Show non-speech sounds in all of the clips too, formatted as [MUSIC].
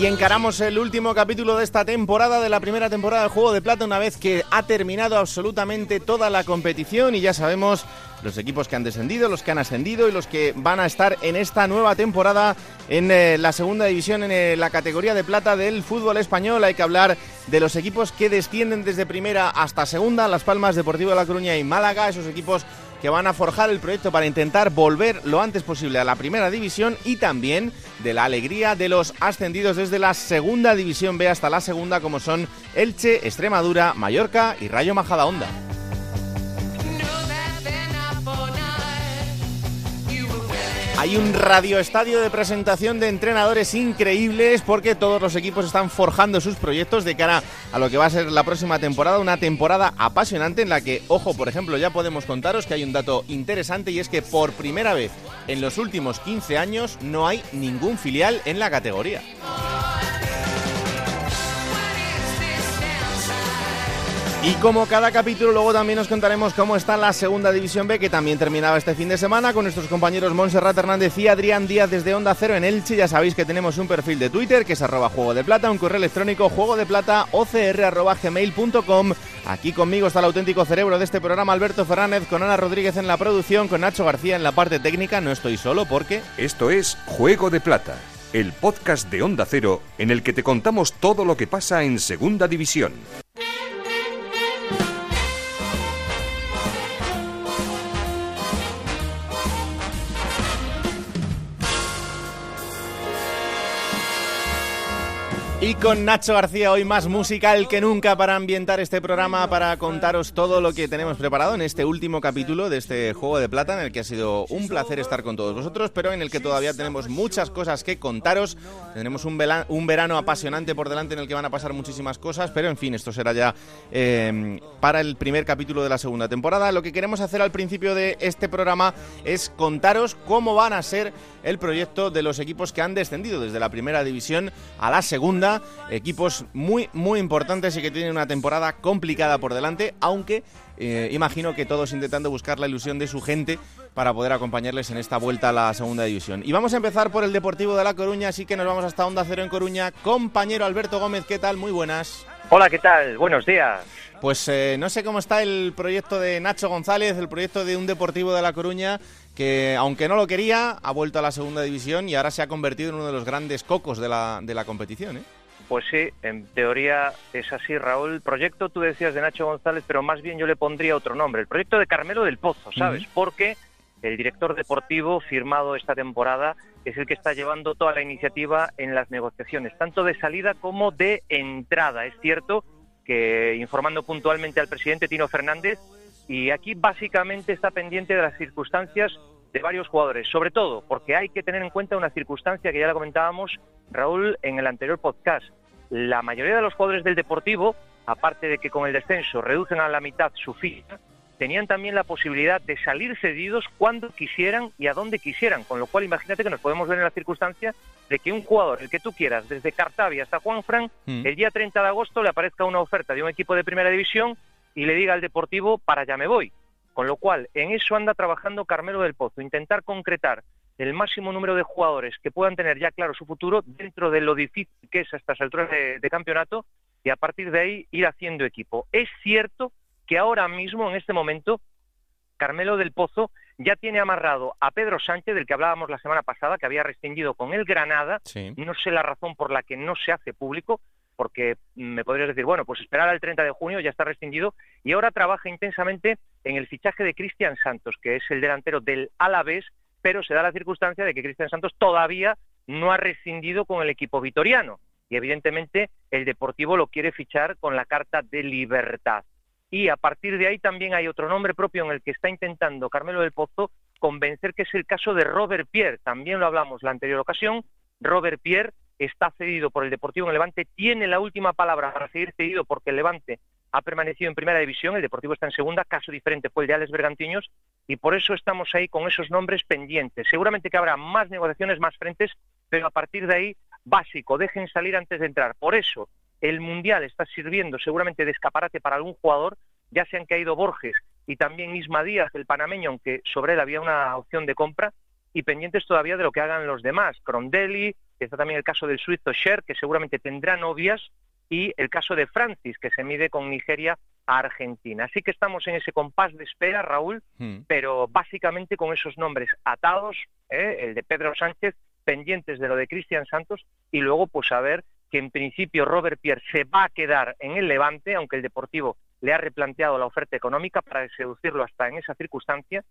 Y encaramos el último capítulo de esta temporada, de la primera temporada del Juego de Plata, una vez que ha terminado absolutamente toda la competición y ya sabemos los equipos que han descendido, los que han ascendido y los que van a estar en esta nueva temporada en eh, la segunda división, en eh, la categoría de plata del fútbol español. Hay que hablar de los equipos que descienden desde primera hasta segunda, Las Palmas, Deportivo de La Coruña y Málaga, esos equipos que van a forjar el proyecto para intentar volver lo antes posible a la primera división y también de la alegría de los ascendidos desde la segunda división B hasta la segunda como son Elche, Extremadura, Mallorca y Rayo Majadahonda. Hay un radioestadio de presentación de entrenadores increíbles porque todos los equipos están forjando sus proyectos de cara a lo que va a ser la próxima temporada, una temporada apasionante en la que, ojo, por ejemplo, ya podemos contaros que hay un dato interesante y es que por primera vez en los últimos 15 años no hay ningún filial en la categoría. Y como cada capítulo, luego también nos contaremos cómo está la segunda división B, que también terminaba este fin de semana, con nuestros compañeros Montserrat Hernández y Adrián Díaz desde Onda Cero en Elche. Ya sabéis que tenemos un perfil de Twitter, que es arroba juego de plata, un correo electrónico juego de plata ocr Aquí conmigo está el auténtico cerebro de este programa, Alberto Fernández, con Ana Rodríguez en la producción, con Nacho García en la parte técnica. No estoy solo porque... Esto es Juego de Plata, el podcast de Onda Cero en el que te contamos todo lo que pasa en Segunda División. Y con Nacho García hoy más musical que nunca para ambientar este programa, para contaros todo lo que tenemos preparado en este último capítulo de este Juego de Plata, en el que ha sido un placer estar con todos vosotros, pero en el que todavía tenemos muchas cosas que contaros. Tendremos un, verano apasionante por delante en el que van a pasar muchísimas cosas, pero en fin, esto será ya eh, para el primer capítulo de la segunda temporada. Lo que queremos hacer al principio de este programa es contaros cómo van a ser el proyecto de los equipos que han descendido desde la primera división a la segunda equipos muy, muy importantes y que tienen una temporada complicada por delante, aunque eh, imagino que todos intentando buscar la ilusión de su gente para poder acompañarles en esta vuelta a la segunda división. Y vamos a empezar por el Deportivo de La Coruña, así que nos vamos hasta Onda Cero en Coruña. Compañero Alberto Gómez, ¿qué tal? Muy buenas. Hola, ¿qué tal? Buenos días. Pues eh, no sé cómo está el proyecto de Nacho González, el proyecto de un Deportivo de La Coruña que, aunque no lo quería, ha vuelto a la segunda división y ahora se ha convertido en uno de los grandes cocos de la, de la competición. ¿eh? Pues sí, en teoría es así, Raúl. Proyecto, tú decías de Nacho González, pero más bien yo le pondría otro nombre. El proyecto de Carmelo del Pozo, ¿sabes? Porque el director deportivo firmado esta temporada es el que está llevando toda la iniciativa en las negociaciones, tanto de salida como de entrada. Es cierto que informando puntualmente al presidente Tino Fernández, y aquí básicamente está pendiente de las circunstancias de varios jugadores, sobre todo porque hay que tener en cuenta una circunstancia que ya la comentábamos, Raúl, en el anterior podcast la mayoría de los jugadores del Deportivo, aparte de que con el descenso reducen a la mitad su ficha, tenían también la posibilidad de salir cedidos cuando quisieran y a donde quisieran, con lo cual imagínate que nos podemos ver en la circunstancia de que un jugador, el que tú quieras, desde Cartavia hasta Juanfran, mm. el día 30 de agosto le aparezca una oferta de un equipo de primera división y le diga al Deportivo, para allá me voy. Con lo cual, en eso anda trabajando Carmelo del Pozo, intentar concretar el máximo número de jugadores que puedan tener ya claro su futuro dentro de lo difícil que es a estas alturas de, campeonato y a partir de ahí ir haciendo equipo. Es cierto que ahora mismo, en este momento, Carmelo del Pozo ya tiene amarrado a Pedro Sánchez, del que hablábamos la semana pasada, que había restringido con el Granada. No sé la razón por la que no se hace público, porque me podrías decir, bueno, pues esperar al 30 de junio ya está restringido, y ahora trabaja intensamente en el fichaje de Cristian Santos, que es el delantero del Alavés, pero se da la circunstancia de que Cristian Santos todavía no ha rescindido con el equipo vitoriano y evidentemente el Deportivo lo quiere fichar con la carta de libertad. Y a partir de ahí también hay otro nombre propio en el que está intentando Carmelo del Pozo convencer que es el caso de Robert Pierre. También lo hablamos la anterior ocasión. Robert Pierre está cedido por el Deportivo en Levante, tiene la última palabra para seguir cedido porque el Levante ha permanecido en primera división, el Deportivo está en segunda, caso diferente fue el de Alex Bergantiños, y por eso estamos ahí con esos nombres pendientes. Seguramente que habrá más negociaciones, más frentes, pero a partir de ahí, básico, dejen salir antes de entrar. Por eso, el Mundial está sirviendo seguramente de escaparate para algún jugador, ya se han caído Borges y también Isma Díaz, el panameño, aunque sobre él había una opción de compra, y pendientes todavía de lo que hagan los demás. Crondelli, está también el caso del suizo Sher, que seguramente tendrá novias, y el caso de Francis, que se mide con Nigeria a Argentina. Así que estamos en ese compás de espera, Raúl, hmm. pero básicamente con esos nombres atados, ¿eh? el de Pedro Sánchez, pendientes de lo de Cristian Santos, y luego pues a ver que en principio Robert Pierre se va a quedar en el Levante, aunque el Deportivo le ha replanteado la oferta económica para seducirlo hasta en esa circunstancia,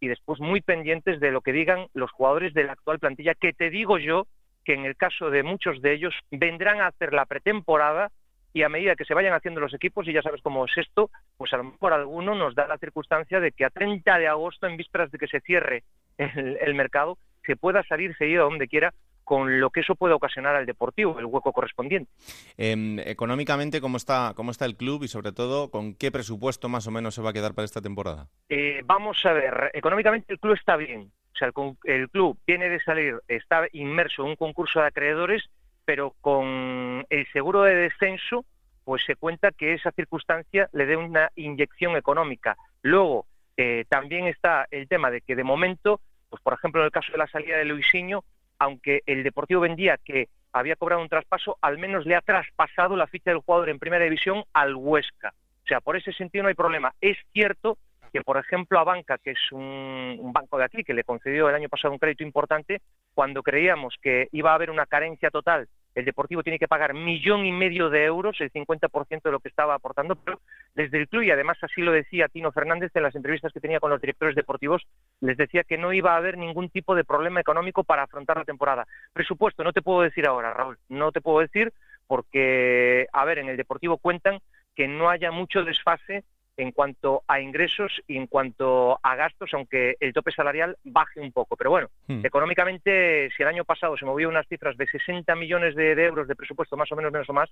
y después muy pendientes de lo que digan los jugadores de la actual plantilla, que te digo yo que en el caso de muchos de ellos vendrán a hacer la pretemporada y a medida que se vayan haciendo los equipos, y ya sabes cómo es esto, pues a lo mejor alguno nos da la circunstancia de que a 30 de agosto, en vísperas de que se cierre el, mercado, se pueda salir seguido a donde quiera con lo que eso puede ocasionar al deportivo, el hueco correspondiente. Em, económicamente, ¿cómo está, ¿cómo está el club y sobre todo con qué presupuesto más o menos se va a quedar para esta temporada? Eh, vamos a ver, económicamente el club está bien. O sea, el, club viene de salir, está inmerso en un concurso de acreedores, pero con el seguro de descenso, pues se cuenta que esa circunstancia le dé una inyección económica. Luego, eh, también está el tema de que de momento, pues por ejemplo en el caso de la salida de Luisinho, aunque el Deportivo vendía que había cobrado un traspaso, al menos le ha traspasado la ficha del jugador en primera división al Huesca. O sea, por ese sentido no hay problema. Es cierto que, por ejemplo, a Banca, que es un, banco de aquí, que le concedió el año pasado un crédito importante, cuando creíamos que iba a haber una carencia total, el Deportivo tiene que pagar millón y medio de euros, el 50% de lo que estaba aportando, pero desde el club, y además así lo decía Tino Fernández en las entrevistas que tenía con los directores deportivos, les decía que no iba a haber ningún tipo de problema económico para afrontar la temporada. Presupuesto, no te puedo decir ahora, Raúl, no te puedo decir porque, a ver, en el Deportivo cuentan que no haya mucho desfase en cuanto a ingresos y en cuanto a gastos, aunque el tope salarial baje un poco. Pero bueno, hmm. económicamente, si el año pasado se movió unas cifras de 60 millones de, euros de presupuesto, más o menos, menos o más,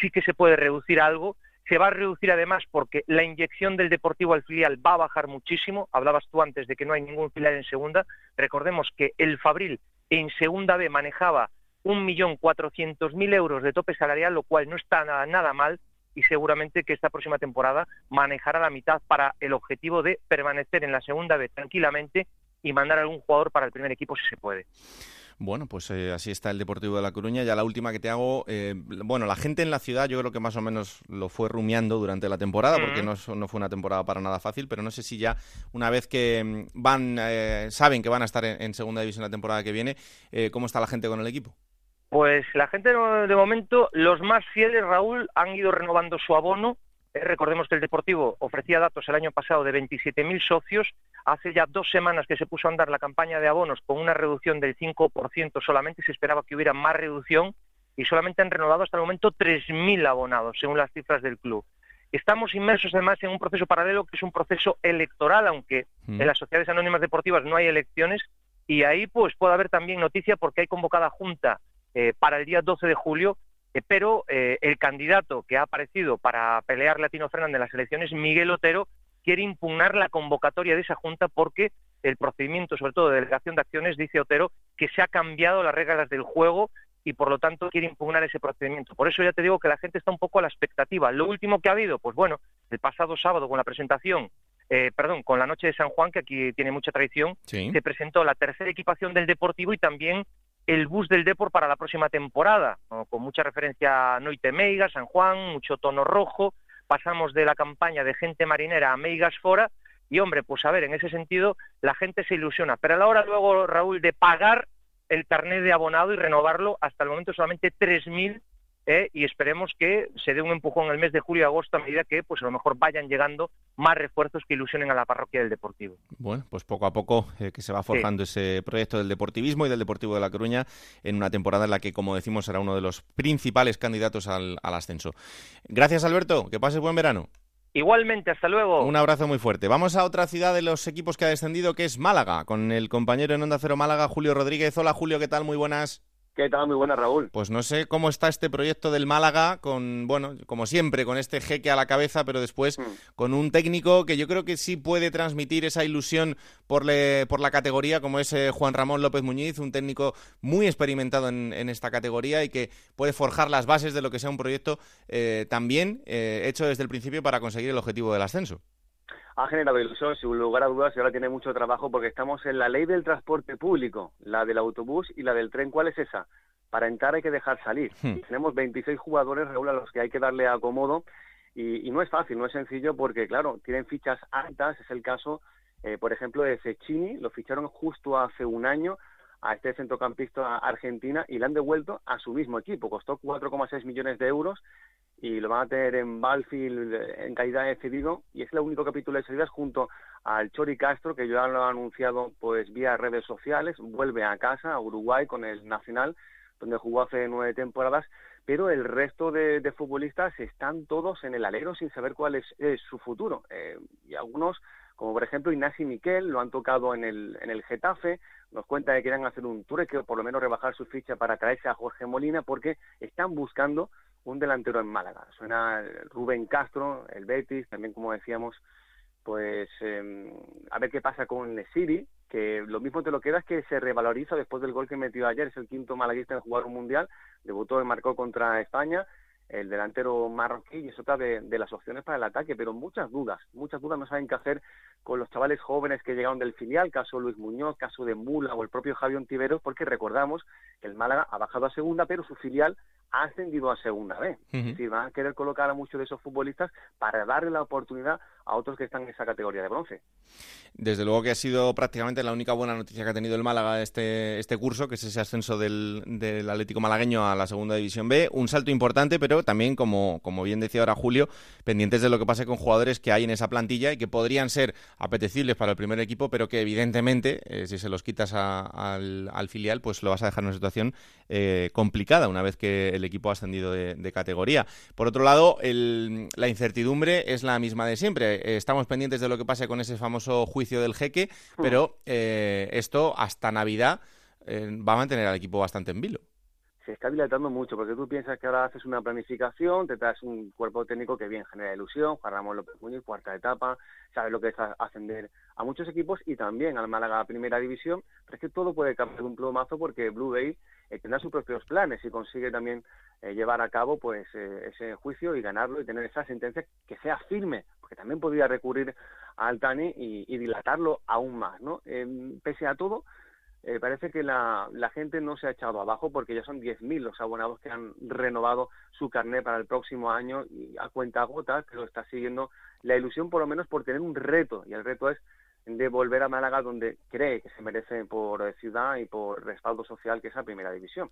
sí que se puede reducir algo. Se va a reducir además porque la inyección del Deportivo al filial va a bajar muchísimo. Hablabas tú antes de que no hay ningún filial en segunda. Recordemos que el Fabril en segunda B manejaba 1.400.000 euros de tope salarial, lo cual no está nada mal y seguramente que esta próxima temporada manejará la mitad para el objetivo de permanecer en la segunda vez tranquilamente y mandar algún jugador para el primer equipo si se puede. Bueno, pues eh, así está el Deportivo de La Coruña. Ya la última que te hago, eh, bueno, la gente en la ciudad yo creo que más o menos lo fue rumiando durante la temporada, porque no, no, fue una temporada para nada fácil, pero no sé si ya una vez que mm, van, eh, saben que van a estar en, en, segunda división la temporada que viene, ¿cómo está la gente con el equipo? Pues la gente de momento, los más fieles, Raúl, han ido renovando su abono. Eh, recordemos que el Deportivo ofrecía datos el año pasado de 27.000 socios. Hace ya dos semanas que se puso a andar la campaña de abonos con una reducción del 5% solamente. Se esperaba que hubiera más reducción y solamente han renovado hasta el momento 3.000 abonados, según las cifras del club. Estamos inmersos además en un proceso paralelo que es un proceso electoral, aunque mm. en las sociedades anónimas deportivas no hay elecciones. Y ahí pues puede haber también noticia porque hay convocada junta eh, para el día 12 de julio, eh, pero eh, el candidato que ha aparecido para pelear Latino Fernández en las elecciones, Miguel Otero, quiere impugnar la convocatoria de esa junta porque el procedimiento, sobre todo de delegación de acciones, dice Otero, que se ha cambiado las reglas del juego y por lo tanto quiere impugnar ese procedimiento. Por eso ya te digo que la gente está un poco a la expectativa. Lo último que ha habido, pues bueno, el pasado sábado con la presentación, perdón, con la noche de San Juan, que aquí tiene mucha tradición, se presentó la tercera equipación del Deportivo y también el bus del Deport para la próxima temporada, con mucha referencia a Noite Meiga, San Juan, mucho tono rojo, pasamos de la campaña de gente marinera a Meigas Fora, y hombre, pues a ver, en ese sentido la gente se ilusiona, pero a la hora luego, Raúl, de pagar el carnet de abonado y renovarlo, hasta el momento solamente 3.000 ¿eh? y esperemos que se dé un empujón el mes de julio y agosto a medida que pues a lo mejor vayan llegando más refuerzos que ilusionen a la parroquia del Deportivo. Bueno, pues poco a poco eh, que se va forjando ese proyecto del deportivismo y del Deportivo de La Coruña en una temporada en la que, como decimos, será uno de los principales candidatos al, al ascenso. Gracias, Alberto. Que pases buen verano. Igualmente, hasta luego. Un abrazo muy fuerte. Vamos a otra ciudad de los equipos que ha descendido, que es Málaga, con el compañero en Onda Cero Málaga, Julio Rodríguez. Hola Julio, ¿qué tal? Muy buenas. ¿Qué tal? Muy buena, Raúl. Pues no sé cómo está este proyecto del Málaga, con, bueno, como siempre, con este jeque a la cabeza, pero después Hmm. con un técnico que yo creo que sí puede transmitir esa ilusión por, le- por la categoría, como es eh, Juan Ramón López Muñiz, un técnico muy experimentado en, en esta categoría y que puede forjar las bases de lo que sea un proyecto eh, también eh, hecho desde el principio para conseguir el objetivo del ascenso. Ha generado ilusión, sin lugar a dudas, y ahora tiene mucho trabajo porque estamos en la ley del transporte público, la del autobús y la del tren. ¿Cuál es esa? Para entrar hay que dejar salir. Hmm. Tenemos 26 jugadores, Raúl, a los que hay que darle acomodo. Y, y no es fácil, no es sencillo porque, claro, tienen fichas altas. Es el caso, eh, por ejemplo, de Cecchini. Lo ficharon justo hace un año a este centrocampista argentina y le han devuelto a su mismo equipo. Costó 4,6 millones de euros y lo van a tener en Balfield en calidad de cedido y es el único capítulo de salidas junto al Chori Castro que ya lo ha anunciado pues vía redes sociales. Vuelve a casa a Uruguay con el Nacional donde jugó hace nueve temporadas. Pero el resto de, de futbolistas están todos en el alero sin saber cuál es, es su futuro. Eh, y algunos como por ejemplo Ignasi Miquel lo han tocado en el, en el Getafe nos cuenta que quieren hacer un trueque o por lo menos rebajar su ficha para traerse a Jorge Molina porque están buscando un delantero en Málaga. Suena Rubén Castro, el Betis, también como decíamos, pues eh, a ver qué pasa con Nesiri, que lo mismo te lo quedas que se revaloriza después del gol que metió ayer, es el quinto malaguista en jugar un mundial, debutó y marcó contra España, el delantero marroquí y es otra de, de, las opciones para el ataque, pero muchas dudas, muchas dudas no saben qué hacer con los chavales jóvenes que llegaron del filial, caso Luis Muñoz, caso de Mula o el propio Javier Ontiveros, porque recordamos que el Málaga ha bajado a segunda, pero su filial ha ascendido a segunda vez. Uh -huh. Es decir, van a querer colocar a muchos de esos futbolistas para darle la oportunidad a otros que están en esa categoría de bronce. Desde luego que ha sido prácticamente la única buena noticia que ha tenido el Málaga este, este curso, que es ese ascenso del, del Atlético Malagueño a la segunda división B. Un salto importante, pero también, como, como bien decía ahora Julio, pendientes de lo que pase con jugadores que hay en esa plantilla y que podrían ser apetecibles para el primer equipo, pero que evidentemente, eh, si se los quitas al, al, filial, pues lo vas a dejar en una situación eh, complicada una vez que el equipo ha ascendido de, de categoría. Por otro lado, el, la incertidumbre es la misma de siempre. Eh, estamos pendientes de lo que pase con ese famoso juicio del jeque, pero eh, esto hasta Navidad eh, va a mantener al equipo bastante en vilo. Se está dilatando mucho, porque tú piensas que ahora haces una planificación, te traes un cuerpo técnico que bien genera ilusión, Juan Ramón López Muñoz, cuarta etapa, sabes lo que es ascender a muchos equipos y también al Málaga primera división, pero es que todo puede cambiar un plomazo porque Blue Bay eh, tendrá sus propios planes y consigue también eh, llevar a cabo pues eh, ese juicio y ganarlo y tener esa sentencia que sea firme, porque también podría recurrir al TANI y, dilatarlo aún más, ¿no? pese a todo, eh, parece que la, la, gente no se ha echado abajo porque ya son 10.000 los abonados que han renovado su carnet para el próximo año y a cuenta que lo está siguiendo la ilusión por lo menos por tener un reto y el reto es de volver a Málaga donde cree que se merece por ciudad y por respaldo social que es la primera división.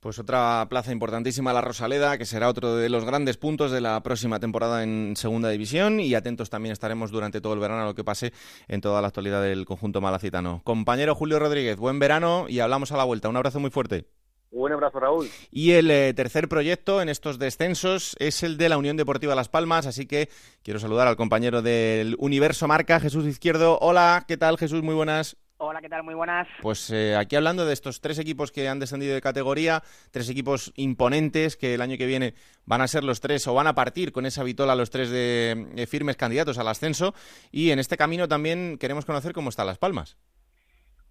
Pues otra plaza importantísima, la Rosaleda, que será otro de los grandes puntos de la próxima temporada en segunda división y atentos también estaremos durante todo el verano a lo que pase en toda la actualidad del conjunto malacitano. Compañero Julio Rodríguez, buen verano y hablamos a la vuelta. Un abrazo muy fuerte. Un abrazo, Raúl. Y el eh, tercer proyecto en estos descensos es el de la Unión Deportiva Las Palmas, así que quiero saludar al compañero del Universo Marca, Jesús Izquierdo. Hola, ¿qué tal, Jesús? Muy buenas. Hola, ¿qué tal? Muy buenas. Pues eh, aquí hablando de estos tres equipos que han descendido de categoría, tres equipos imponentes que el año que viene van a ser los tres o van a partir con esa vitola los tres de, de firmes candidatos al ascenso y en este camino también queremos conocer cómo están Las Palmas.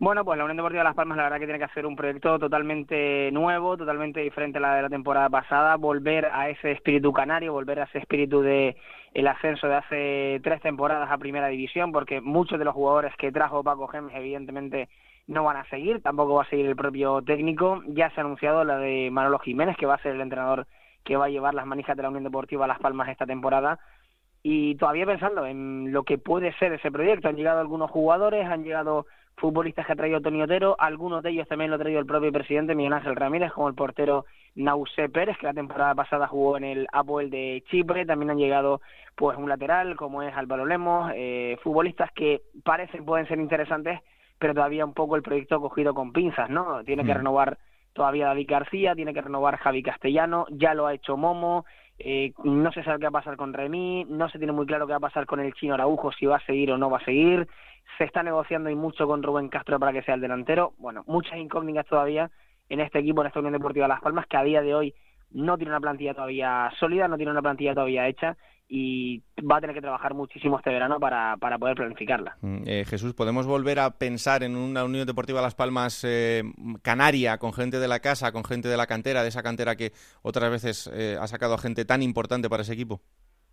Bueno, pues la Unión Deportiva Las Palmas la verdad que tiene que hacer un proyecto totalmente nuevo, totalmente diferente a la de la temporada pasada, volver a ese espíritu canario, volver a ese espíritu de el ascenso de hace tres temporadas a Primera División, porque muchos de los jugadores que trajo Paco Gemes evidentemente no van a seguir, tampoco va a seguir el propio técnico, ya se ha anunciado la de Manolo Jiménez, que va a ser el entrenador que va a llevar las manijas de la Unión Deportiva Las Palmas esta temporada, y todavía pensando en lo que puede ser ese proyecto, han llegado algunos jugadores, han llegado futbolistas que ha traído Tony Otero, algunos de ellos también lo ha traído el propio presidente Miguel Ángel Ramírez, como el portero Nausé Pérez, que la temporada pasada jugó en el Apoel de Chipre, también han llegado pues un lateral como es Álvaro Lemos, eh, futbolistas que parecen pueden ser interesantes, pero todavía un poco el proyecto cogido con pinzas, ¿no? Tiene que renovar todavía David García, tiene que renovar Javi Castellano, ya lo ha hecho Momo, eh, no se sabe qué va a pasar con Remy, no se tiene muy claro qué va a pasar con el chino Araujo, si va a seguir o no va a seguir. Se está negociando y mucho con Rubén Castro para que sea el delantero. Bueno, muchas incógnitas todavía en este equipo, en esta Unión Deportiva Las Palmas, que a día de hoy no tiene una plantilla todavía sólida, no tiene una plantilla todavía hecha y va a tener que trabajar muchísimo este verano para, para poder planificarla. Mm, eh, Jesús, ¿podemos volver a pensar en una Unión Deportiva Las Palmas eh, canaria, con gente de la casa, con gente de la cantera, de esa cantera que otras veces eh, ha sacado a gente tan importante para ese equipo?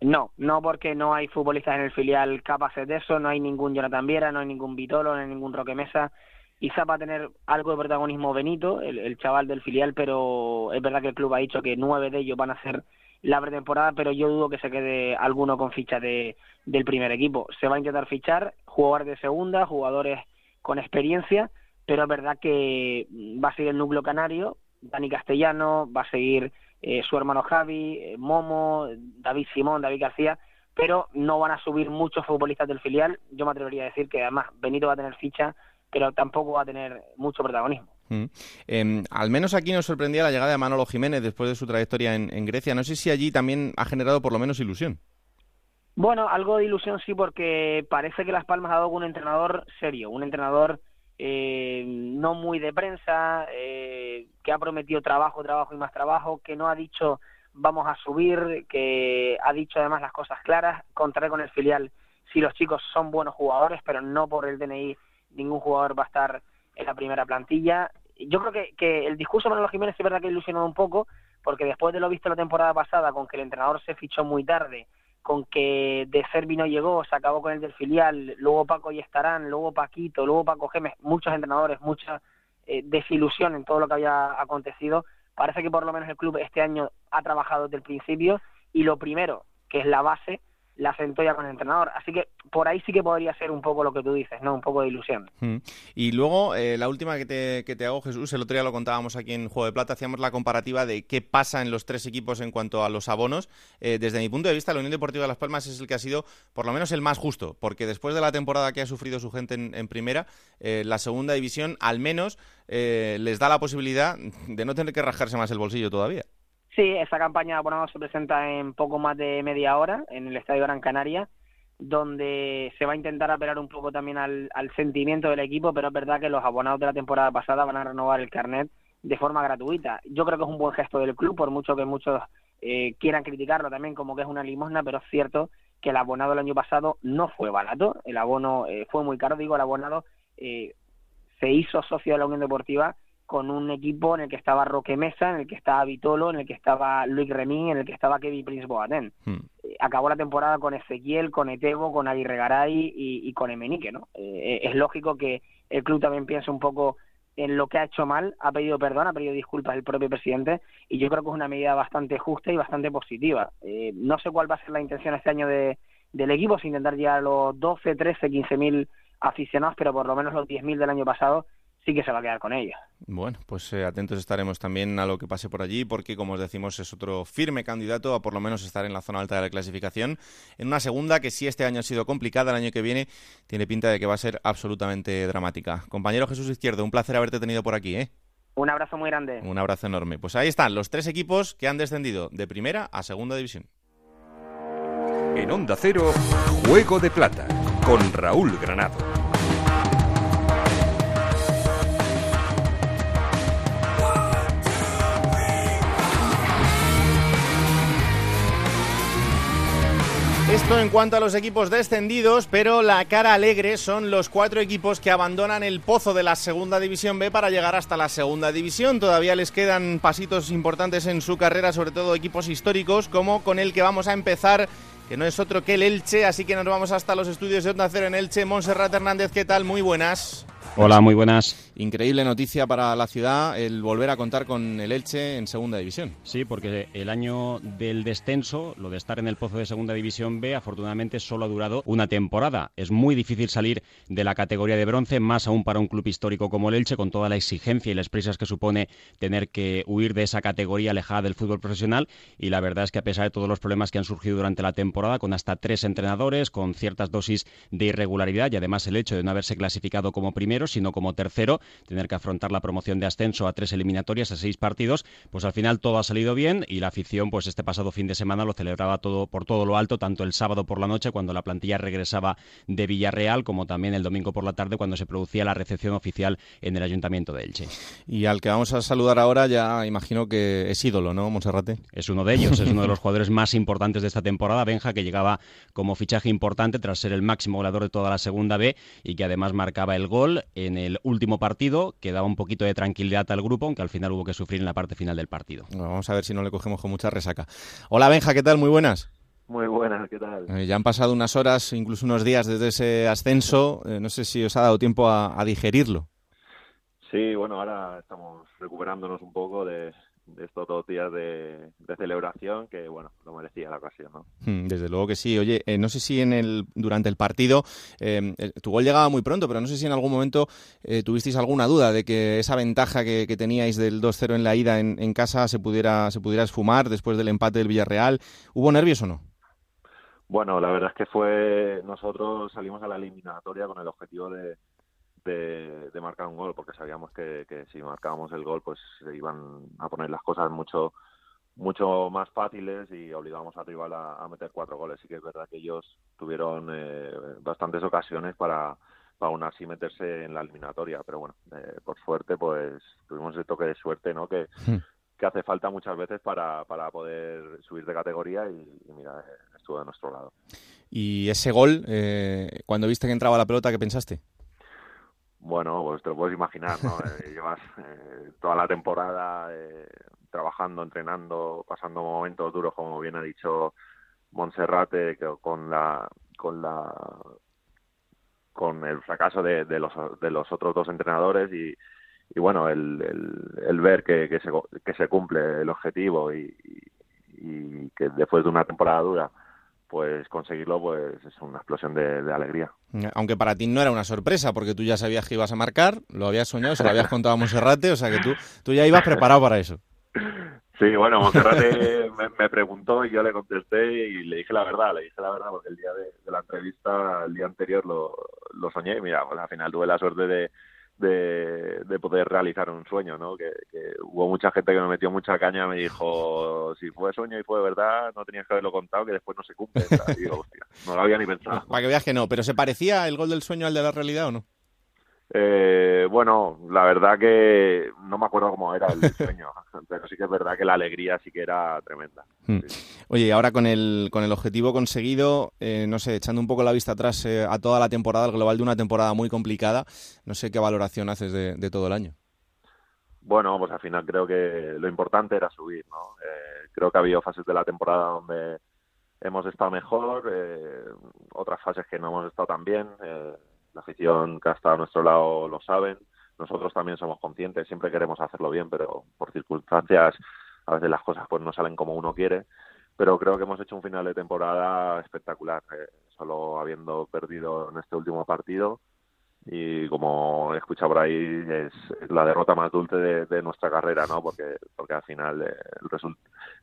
No, no porque no hay futbolistas en el filial capaces de eso, no hay ningún Jonathan Viera, no hay ningún Vitolo, no hay ningún Roque Mesa. Quizá va a tener algo de protagonismo Benito, el, el chaval del filial, pero es verdad que el club ha dicho que nueve de ellos van a ser la pretemporada, pero yo dudo que se quede alguno con ficha de, del primer equipo. Se va a intentar fichar jugadores de segunda, jugadores con experiencia, pero es verdad que va a seguir el núcleo canario, Dani Castellano, va a seguir eh, su hermano Javi, eh, Momo, David Simón, David García, pero no van a subir muchos futbolistas del filial. Yo me atrevería a decir que además Benito va a tener ficha, pero tampoco va a tener mucho protagonismo. Mm. Eh, al menos aquí nos sorprendía la llegada de Manolo Jiménez después de su trayectoria en, en, Grecia. No sé si allí también ha generado por lo menos ilusión. Bueno, algo de ilusión sí, porque parece que Las Palmas ha dado un entrenador serio, un entrenador eh, no muy de prensa, eh, que ha prometido trabajo, trabajo y más trabajo, que no ha dicho vamos a subir, que ha dicho además las cosas claras, contaré con el filial si los chicos son buenos jugadores, pero no por el DNI ningún jugador va a estar en la primera plantilla. Yo creo que, que el discurso de Manolo Jiménez es verdad que ilusionó un poco, porque después de lo visto la temporada pasada, con que el entrenador se fichó muy tarde, con que de Servi no llegó, se acabó con el del filial, luego Paco y estarán, luego Paquito, luego Paco Gemes, muchos entrenadores, mucha eh, desilusión en todo lo que había acontecido. Parece que por lo menos el club este año ha trabajado desde el principio y lo primero, que es la base, la sentó ya con el entrenador. Así que por ahí sí que podría ser un poco lo que tú dices, ¿no? Un poco de ilusión. Mm. Y luego, eh, la última que te, que te hago, Jesús, el otro día lo contábamos aquí en Juego de Plata, hacíamos la comparativa de qué pasa en los tres equipos en cuanto a los abonos. Eh, desde mi punto de vista, la Unión Deportiva de Las Palmas es el que ha sido, por lo menos, el más justo, porque después de la temporada que ha sufrido su gente en, primera, eh, la segunda división, al menos, eh, les da la posibilidad de no tener que rajarse más el bolsillo todavía. Sí, esta campaña de abonados se presenta en poco más de media hora en el Estadio Gran Canaria, donde se va a intentar apelar un poco también al, al, sentimiento del equipo, pero es verdad que los abonados de la temporada pasada van a renovar el carnet de forma gratuita. Yo creo que es un buen gesto del club, por mucho que muchos eh, quieran criticarlo también como que es una limosna, pero es cierto que el abonado el año pasado no fue barato, el abono eh, fue muy caro, digo, el abonado eh, se hizo socio de la Unión Deportiva con un equipo en el que estaba Roque Mesa, en el que estaba Vitolo, en el que estaba Luis Remín, en el que estaba Kevin Prince Boateng. Hmm. Eh, acabó la temporada con Ezequiel, con Etebo, con Aguirre Garay y, y con Emenique, ¿no? Eh, es lógico que el club también piense un poco en lo que ha hecho mal, ha pedido perdón, ha pedido disculpas el propio presidente y yo creo que es una medida bastante justa y bastante positiva. Eh, no sé cuál va a ser la intención este año de, del equipo, si intentar llegar a los 12, 13, 15 mil aficionados, pero por lo menos los 10.000 del año pasado sí que se va a quedar con ella. Bueno, pues eh, atentos estaremos también a lo que pase por allí, porque como os decimos es otro firme candidato a por lo menos estar en la zona alta de la clasificación, en una segunda que sí este año ha sido complicada, el año que viene tiene pinta de que va a ser absolutamente dramática. Compañero Jesús Izquierdo, un placer haberte tenido por aquí, ¿eh? Un abrazo muy grande. Un abrazo enorme. Pues ahí están los tres equipos que han descendido de primera a segunda división. En Onda Cero, Juego de Plata, con Raúl Granado. Esto en cuanto a los equipos descendidos, pero la cara alegre son los cuatro equipos que abandonan el pozo de la segunda división B para llegar hasta la segunda división. Todavía les quedan pasitos importantes en su carrera, sobre todo equipos históricos, como con el que vamos a empezar, que no es otro que el Elche, así que nos vamos hasta los estudios de Onda Cero en Elche. Monserrat Hernández, ¿qué tal? Muy buenas. Hola, muy buenas. Increíble noticia para la ciudad el volver a contar con el Elche en Segunda División. Sí, porque el año del descenso, lo de estar en el pozo de Segunda División B, afortunadamente solo ha durado una temporada. Es muy difícil salir de la categoría de bronce, más aún para un club histórico como el Elche, con toda la exigencia y las prisas que supone tener que huir de esa categoría alejada del fútbol profesional. Y la verdad es que a pesar de todos los problemas que han surgido durante la temporada, con hasta tres entrenadores, con ciertas dosis de irregularidad y además el hecho de no haberse clasificado como primero, primero, sino como tercero, tener que afrontar la promoción de ascenso a tres eliminatorias, a seis partidos, pues al final todo ha salido bien y la afición, pues este pasado fin de semana lo celebraba todo por todo lo alto, tanto el sábado por la noche cuando la plantilla regresaba de Villarreal, como también el domingo por la tarde cuando se producía la recepción oficial en el Ayuntamiento de Elche. Y al que vamos a saludar ahora ya imagino que es ídolo, ¿no, Monserrate? Es uno de ellos, es uno de los jugadores más importantes de esta temporada, Benja, que llegaba como fichaje importante tras ser el máximo goleador de toda la segunda B y que además marcaba el gol en el último partido, que daba un poquito de tranquilidad al grupo, aunque al final hubo que sufrir en la parte final del partido. vamos a ver si no le cogemos con mucha resaca. Hola Benja, ¿qué tal? Muy buenas. Muy buenas, ¿qué tal? Eh, ya han pasado unas horas, incluso unos días desde ese ascenso. Eh, no sé si os ha dado tiempo a, digerirlo. Sí, bueno, ahora estamos recuperándonos un poco de, estos dos días de, celebración que, bueno, lo merecía la ocasión, ¿no? Hmm, desde luego que sí. Oye, eh, no sé si en el durante el partido tu gol llegaba muy pronto, pero no sé si en algún momento tuvisteis alguna duda de que esa ventaja que, teníais del 2-0 en la ida en, en, casa se pudiera, se pudiera esfumar después del empate del Villarreal. ¿Hubo nervios o no? Bueno, la verdad es que fue nosotros salimos a la eliminatoria con el objetivo de, de, marcar un gol, porque sabíamos que, si marcábamos el gol, pues se iban a poner las cosas mucho mucho más fáciles y obligábamos a rival a, meter cuatro goles. Sí que es verdad que ellos tuvieron eh, bastantes ocasiones para, para aún así meterse en la eliminatoria, pero bueno, eh, por suerte pues tuvimos el toque de suerte, ¿no? Que, que hace falta muchas veces para, para poder subir de categoría y, y mira, de nuestro lado. ¿Y ese gol, eh, cuando viste que entraba la pelota, qué pensaste? Bueno, pues te lo puedes imaginar, ¿no? [LAUGHS] Eh, llevas eh, toda la temporada trabajando, entrenando, pasando momentos duros, como bien ha dicho Monserrate, con la con la con el fracaso de, los, de los otros dos entrenadores y, y bueno, el, el, ver que, que, se, que se cumple el objetivo y, y que después de una temporada dura pues conseguirlo pues es una explosión de, alegría. Aunque para ti no era una sorpresa, porque tú ya sabías que ibas a marcar, lo habías soñado, se lo habías contado a Monserrate, o sea que tú, tú ya ibas preparado para eso. Sí, bueno, Monserrate me, preguntó y yo le contesté y le dije la verdad, le dije la verdad porque el día de, la entrevista, el día anterior lo, lo soñé y mira, pues al final tuve la suerte de, de, poder realizar un sueño, ¿no? Que, hubo mucha gente que me metió mucha caña, me dijo, si fue sueño y fue verdad, no tenías que haberlo contado, que después no se cumple. Y digo, hostia, no lo había ni pensado. Para que veas que no, pero ¿se parecía el gol del sueño al de la realidad o no? Eh, bueno, la verdad que no me acuerdo cómo era el [LAUGHS] sueño, pero sí que es verdad que la alegría sí que era tremenda. Hmm. Oye, ahora con el, con el objetivo conseguido, eh, no sé, echando un poco la vista atrás eh, a toda la temporada, el global de una temporada muy complicada, no sé qué valoración haces de, todo el año. Bueno, pues al final creo que lo importante era subir, ¿no? Eh, creo que ha habido fases de la temporada donde hemos estado mejor, otras fases que no hemos estado tan bien la afición que ha estado a nuestro lado lo saben, nosotros también somos conscientes, siempre queremos hacerlo bien, pero por circunstancias a veces las cosas pues no salen como uno quiere, pero creo que hemos hecho un final de temporada espectacular, eh, solo habiendo perdido en este último partido y como he escuchado por ahí es, la derrota más dulce de, nuestra carrera no porque porque al final eh,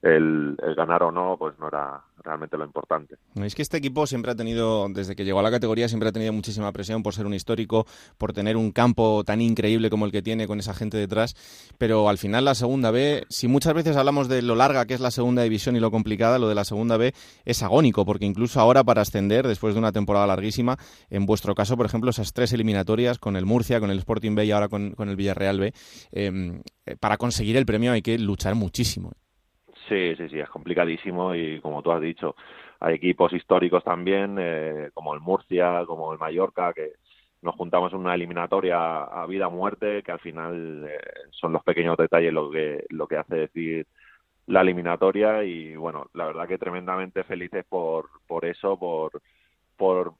el, el, ganar o no pues no era realmente lo importante. Es que este equipo siempre ha tenido desde que llegó a la categoría siempre ha tenido muchísima presión por ser un histórico por tener un campo tan increíble como el que tiene con esa gente detrás. Pero al final la segunda B si muchas veces hablamos de lo larga que es la segunda división y lo complicada lo de la segunda B es agónico porque incluso ahora para ascender después de una temporada larguísima en vuestro caso por ejemplo esas tres eliminaciones eliminatorias con el Murcia, con el Sporting B y ahora con, el Villarreal B. Em, eh, para conseguir el premio hay que luchar muchísimo. Sí, sí, sí, es complicadísimo y como tú has dicho, hay equipos históricos también, eh, como el Murcia, como el Mallorca, que nos juntamos en una eliminatoria a vida muerte, que al final eh, son los pequeños detalles lo que, lo que hace decir la eliminatoria y bueno, la verdad que tremendamente felices por, por eso, por, por,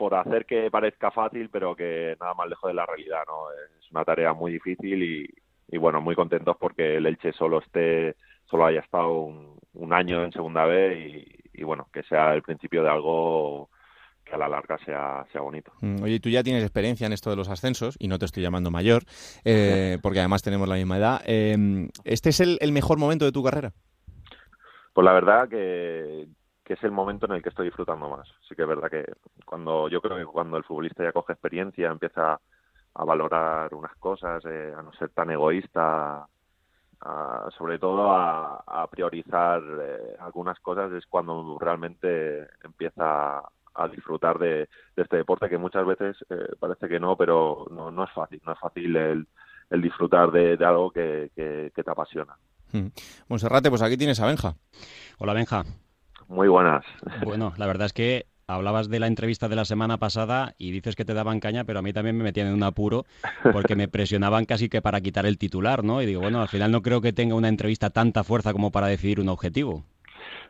por hacer que parezca fácil, pero que nada más lejos de la realidad, ¿no? Es una tarea muy difícil y, bueno, muy contentos porque el Elche solo esté, solo haya estado un, año en segunda B y, bueno, que sea el principio de algo que a la larga sea, sea bonito. Mm, oye, tú ya tienes experiencia en esto de los ascensos, y no te estoy llamando mayor, eh, [LAUGHS] porque además tenemos la misma edad. Em, ¿Este es el, mejor momento de tu carrera? Pues la verdad que, que es el momento en el que estoy disfrutando más. Sí que es verdad que cuando yo creo que cuando el futbolista ya coge experiencia, empieza a valorar unas cosas, a no ser tan egoísta, sobre todo a, priorizar algunas cosas es cuando realmente empieza a disfrutar de, este deporte que muchas veces parece que no, pero no, no es fácil, no es fácil el, el disfrutar de, algo que, te apasiona. Hmm. Monserrate, pues aquí tienes a Benja. Hola Benja. Muy buenas. Bueno, la verdad es que hablabas de la entrevista de la semana pasada y dices que te daban caña, pero a mí también me metían en un apuro porque me presionaban casi que para quitar el titular, ¿no? Y digo, bueno, al final no creo que tenga una entrevista tanta fuerza como para decidir un objetivo.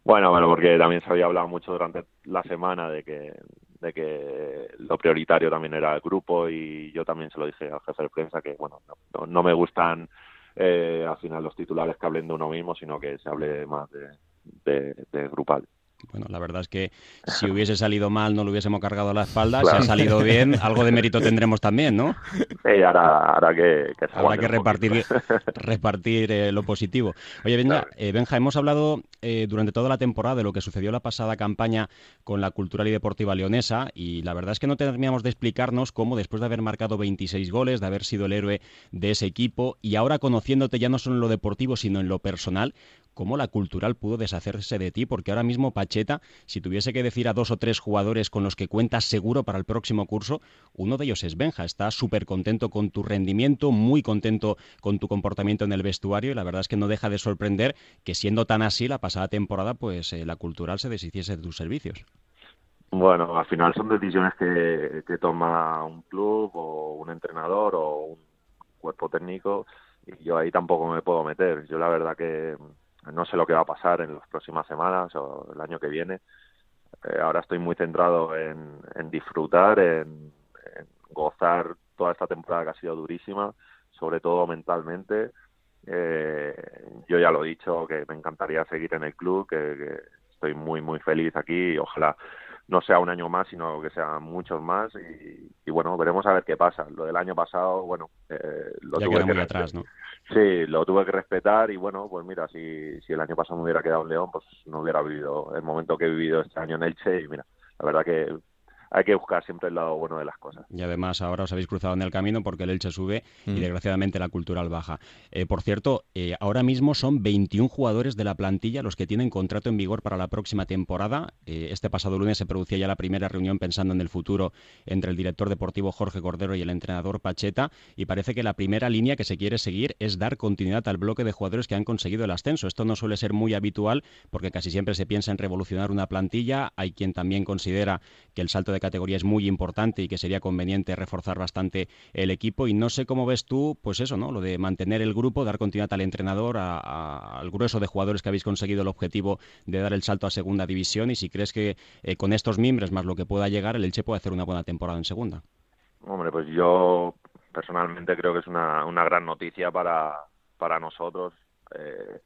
Bueno, bueno, porque también se había hablado mucho durante la semana de que, de que lo prioritario también era el grupo y yo también se lo dije al jefe de prensa que, bueno, no, me gustan eh, al final los titulares que hablen de uno mismo, sino que se hable más de, de grupal. Bueno, la verdad es que si hubiese salido mal no lo hubiésemos cargado a la espalda, si ha salido bien, algo de mérito tendremos también, ¿no? Sí, ahora, que, Habrá que repartir, repartir eh, lo positivo. Oye, Benja, eh, Benja hemos hablado eh, durante toda la temporada de lo que sucedió la pasada campaña con la Cultural y Deportiva Leonesa y la verdad es que no terminamos de explicarnos cómo después de haber marcado 26 goles, de haber sido el héroe de ese equipo y ahora conociéndote ya no solo en lo deportivo sino en lo personal, cómo la cultural pudo deshacerse de ti, porque ahora mismo Pacheta, si tuviese que decir a dos o tres jugadores con los que cuentas seguro para el próximo curso, uno de ellos es Benja. Está súper contento con tu rendimiento, muy contento con tu comportamiento en el vestuario y la verdad es que no deja de sorprender que siendo tan así la pasada temporada, pues eh, la cultural se deshiciese de tus servicios. Bueno, al final son decisiones que, que toma un club o un entrenador o un cuerpo técnico y yo ahí tampoco me puedo meter. Yo la verdad que no sé lo que va a pasar en las próximas semanas o el año que viene. Eh, ahora estoy muy centrado en, disfrutar, en, gozar toda esta temporada que ha sido durísima, sobre todo mentalmente. Eh, yo ya lo he dicho, que me encantaría seguir en el club, que, estoy muy, muy feliz aquí y ojalá no sea un año más, sino que sean muchos más y, bueno, veremos a ver qué pasa. Lo del año pasado, bueno, eh, lo tuve que atrás, ¿no? Sí, lo tuve que respetar y bueno, pues mira, si, si el año pasado me hubiera quedado en León, pues no hubiera vivido el momento que he vivido este año en Elche y mira, la verdad que hay que buscar siempre el lado bueno de las cosas. Y además ahora os habéis cruzado en el camino porque el Elche sube y mm. desgraciadamente la cultural baja. Eh, por cierto, eh, ahora mismo son 21 jugadores de la plantilla los que tienen contrato en vigor para la próxima temporada. Eh, este pasado lunes se producía ya la primera reunión pensando en el futuro entre el director deportivo Jorge Cordero y el entrenador Pacheta y parece que la primera línea que se quiere seguir es dar continuidad al bloque de jugadores que han conseguido el ascenso. Esto no suele ser muy habitual porque casi siempre se piensa en revolucionar una plantilla. Hay quien también considera que el salto de categoría es muy importante y que sería conveniente reforzar bastante el equipo. Y no sé cómo ves tú, pues eso, ¿no? Lo de mantener el grupo, dar continuidad al entrenador, al grueso de jugadores que habéis conseguido el objetivo de dar el salto a segunda división y si crees que eh, con estos miembros más lo que pueda llegar, el Elche puede hacer una buena temporada en segunda. Hombre, pues yo personalmente creo que es una, una gran noticia para, para nosotros. Eh,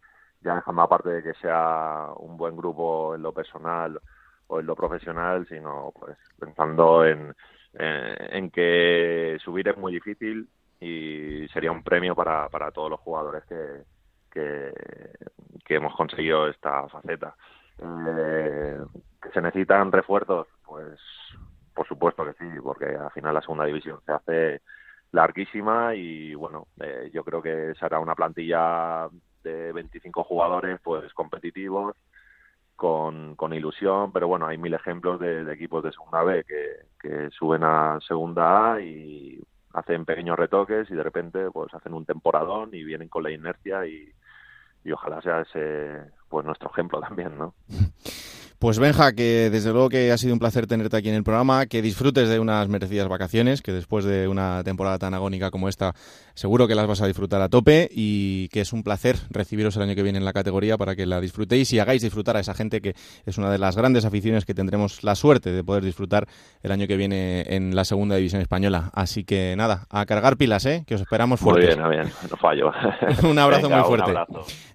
ya dejando aparte de que sea un buen grupo en lo personal o en lo profesional, sino pues pensando en, eh, en que subir es muy difícil y sería un premio para, para todos los jugadores que, que, hemos conseguido esta faceta. Eh, ¿Que se necesitan refuerzos? Pues por supuesto que sí, porque al final la segunda división se hace larguísima y bueno, eh, yo creo que será una plantilla de 25 jugadores pues competitivos con, con ilusión, pero bueno, hay mil ejemplos de, equipos de segunda B que, que, suben a segunda A y hacen pequeños retoques y de repente pues hacen un temporadón y vienen con la inercia y, y ojalá sea ese pues nuestro ejemplo [LAUGHS] también, ¿no? [LAUGHS] Pues Benja, que desde luego que ha sido un placer tenerte aquí en el programa, que disfrutes de unas merecidas vacaciones, que después de una temporada tan agónica como esta, seguro que las vas a disfrutar a tope y que es un placer recibiros el año que viene en la categoría para que la disfrutéis y hagáis disfrutar a esa gente que es una de las grandes aficiones que tendremos la suerte de poder disfrutar el año que viene en la segunda división española. Así que nada, a cargar pilas, ¿eh? que os esperamos fuertes. Muy bien, bien, no fallo. [LAUGHS] un abrazo muy fuerte.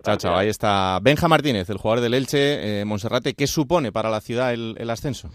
Chao, chao. Ahí está Benja Martínez, el jugador del Elche, eh, Monserrate. ¿Qué supone para la ciudad el ascenso?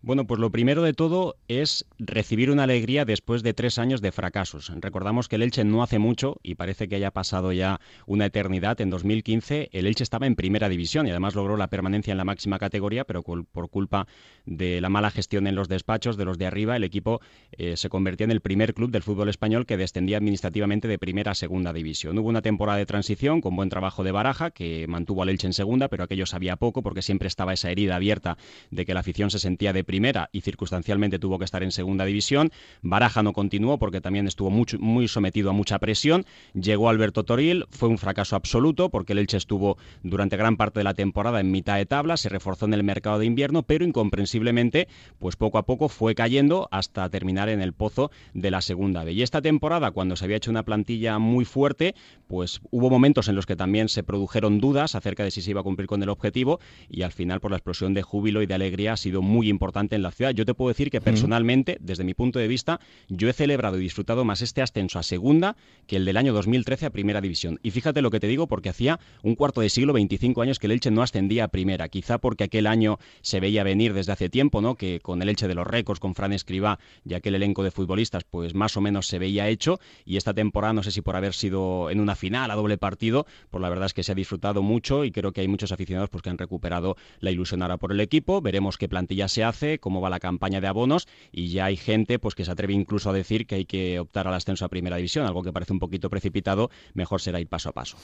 Bueno, pues lo primero de todo es recibir una alegría después de tres años de fracasos. Recordamos que el Elche no hace mucho, y parece que haya pasado ya una eternidad, en 2015 el Elche estaba en primera división y además logró la permanencia en la máxima categoría, pero por culpa de la mala gestión en los despachos de los de arriba, el equipo eh, se convertía en el primer club del fútbol español que descendía administrativamente de primera a segunda división. Hubo una temporada de transición con buen trabajo de Baraja, que mantuvo al Elche en segunda, pero aquello sabía poco porque siempre estaba esa herida abierta de que la afición se sentía de primera y circunstancialmente tuvo que estar en segunda división. Baraja no continuó porque también estuvo muy sometido a mucha presión. Llegó Alberto Toril, fue un fracaso absoluto porque el Elche estuvo durante gran parte de la temporada en mitad de tabla, se reforzó en el mercado de invierno, pero incomprensiblemente, pues poco a poco fue cayendo hasta terminar en el pozo de la segunda B. Y esta temporada, cuando se había hecho una plantilla muy fuerte, pues hubo momentos en los que también se produjeron dudas acerca de si se iba a cumplir con el objetivo y al final por la explosión de júbilo y de alegría ha sido muy importante en la ciudad. Yo te puedo decir que personalmente, desde mi punto de vista, yo he celebrado y disfrutado más este ascenso a segunda que el del año 2013 a primera división. Y fíjate lo que te digo, porque hacía un cuarto de siglo, 25 años, que el Elche no ascendía a primera. Quizá porque aquel año se veía venir desde hace tiempo, ¿no? Que con el Elche de los récords, con Fran Escribá y aquel elenco de futbolistas, pues más o menos se veía hecho. Y esta temporada, no sé si por haber sido en una final a doble partido, pues la verdad es que se ha disfrutado mucho y creo que hay muchos aficionados pues, que han recuperado la ilusión ahora por el equipo. Veremos qué plantilla se hace cómo va la campaña de abonos y ya hay gente pues que se atreve incluso a decir que hay que optar al ascenso a primera división, algo que parece un poquito precipitado, mejor será ir paso a paso.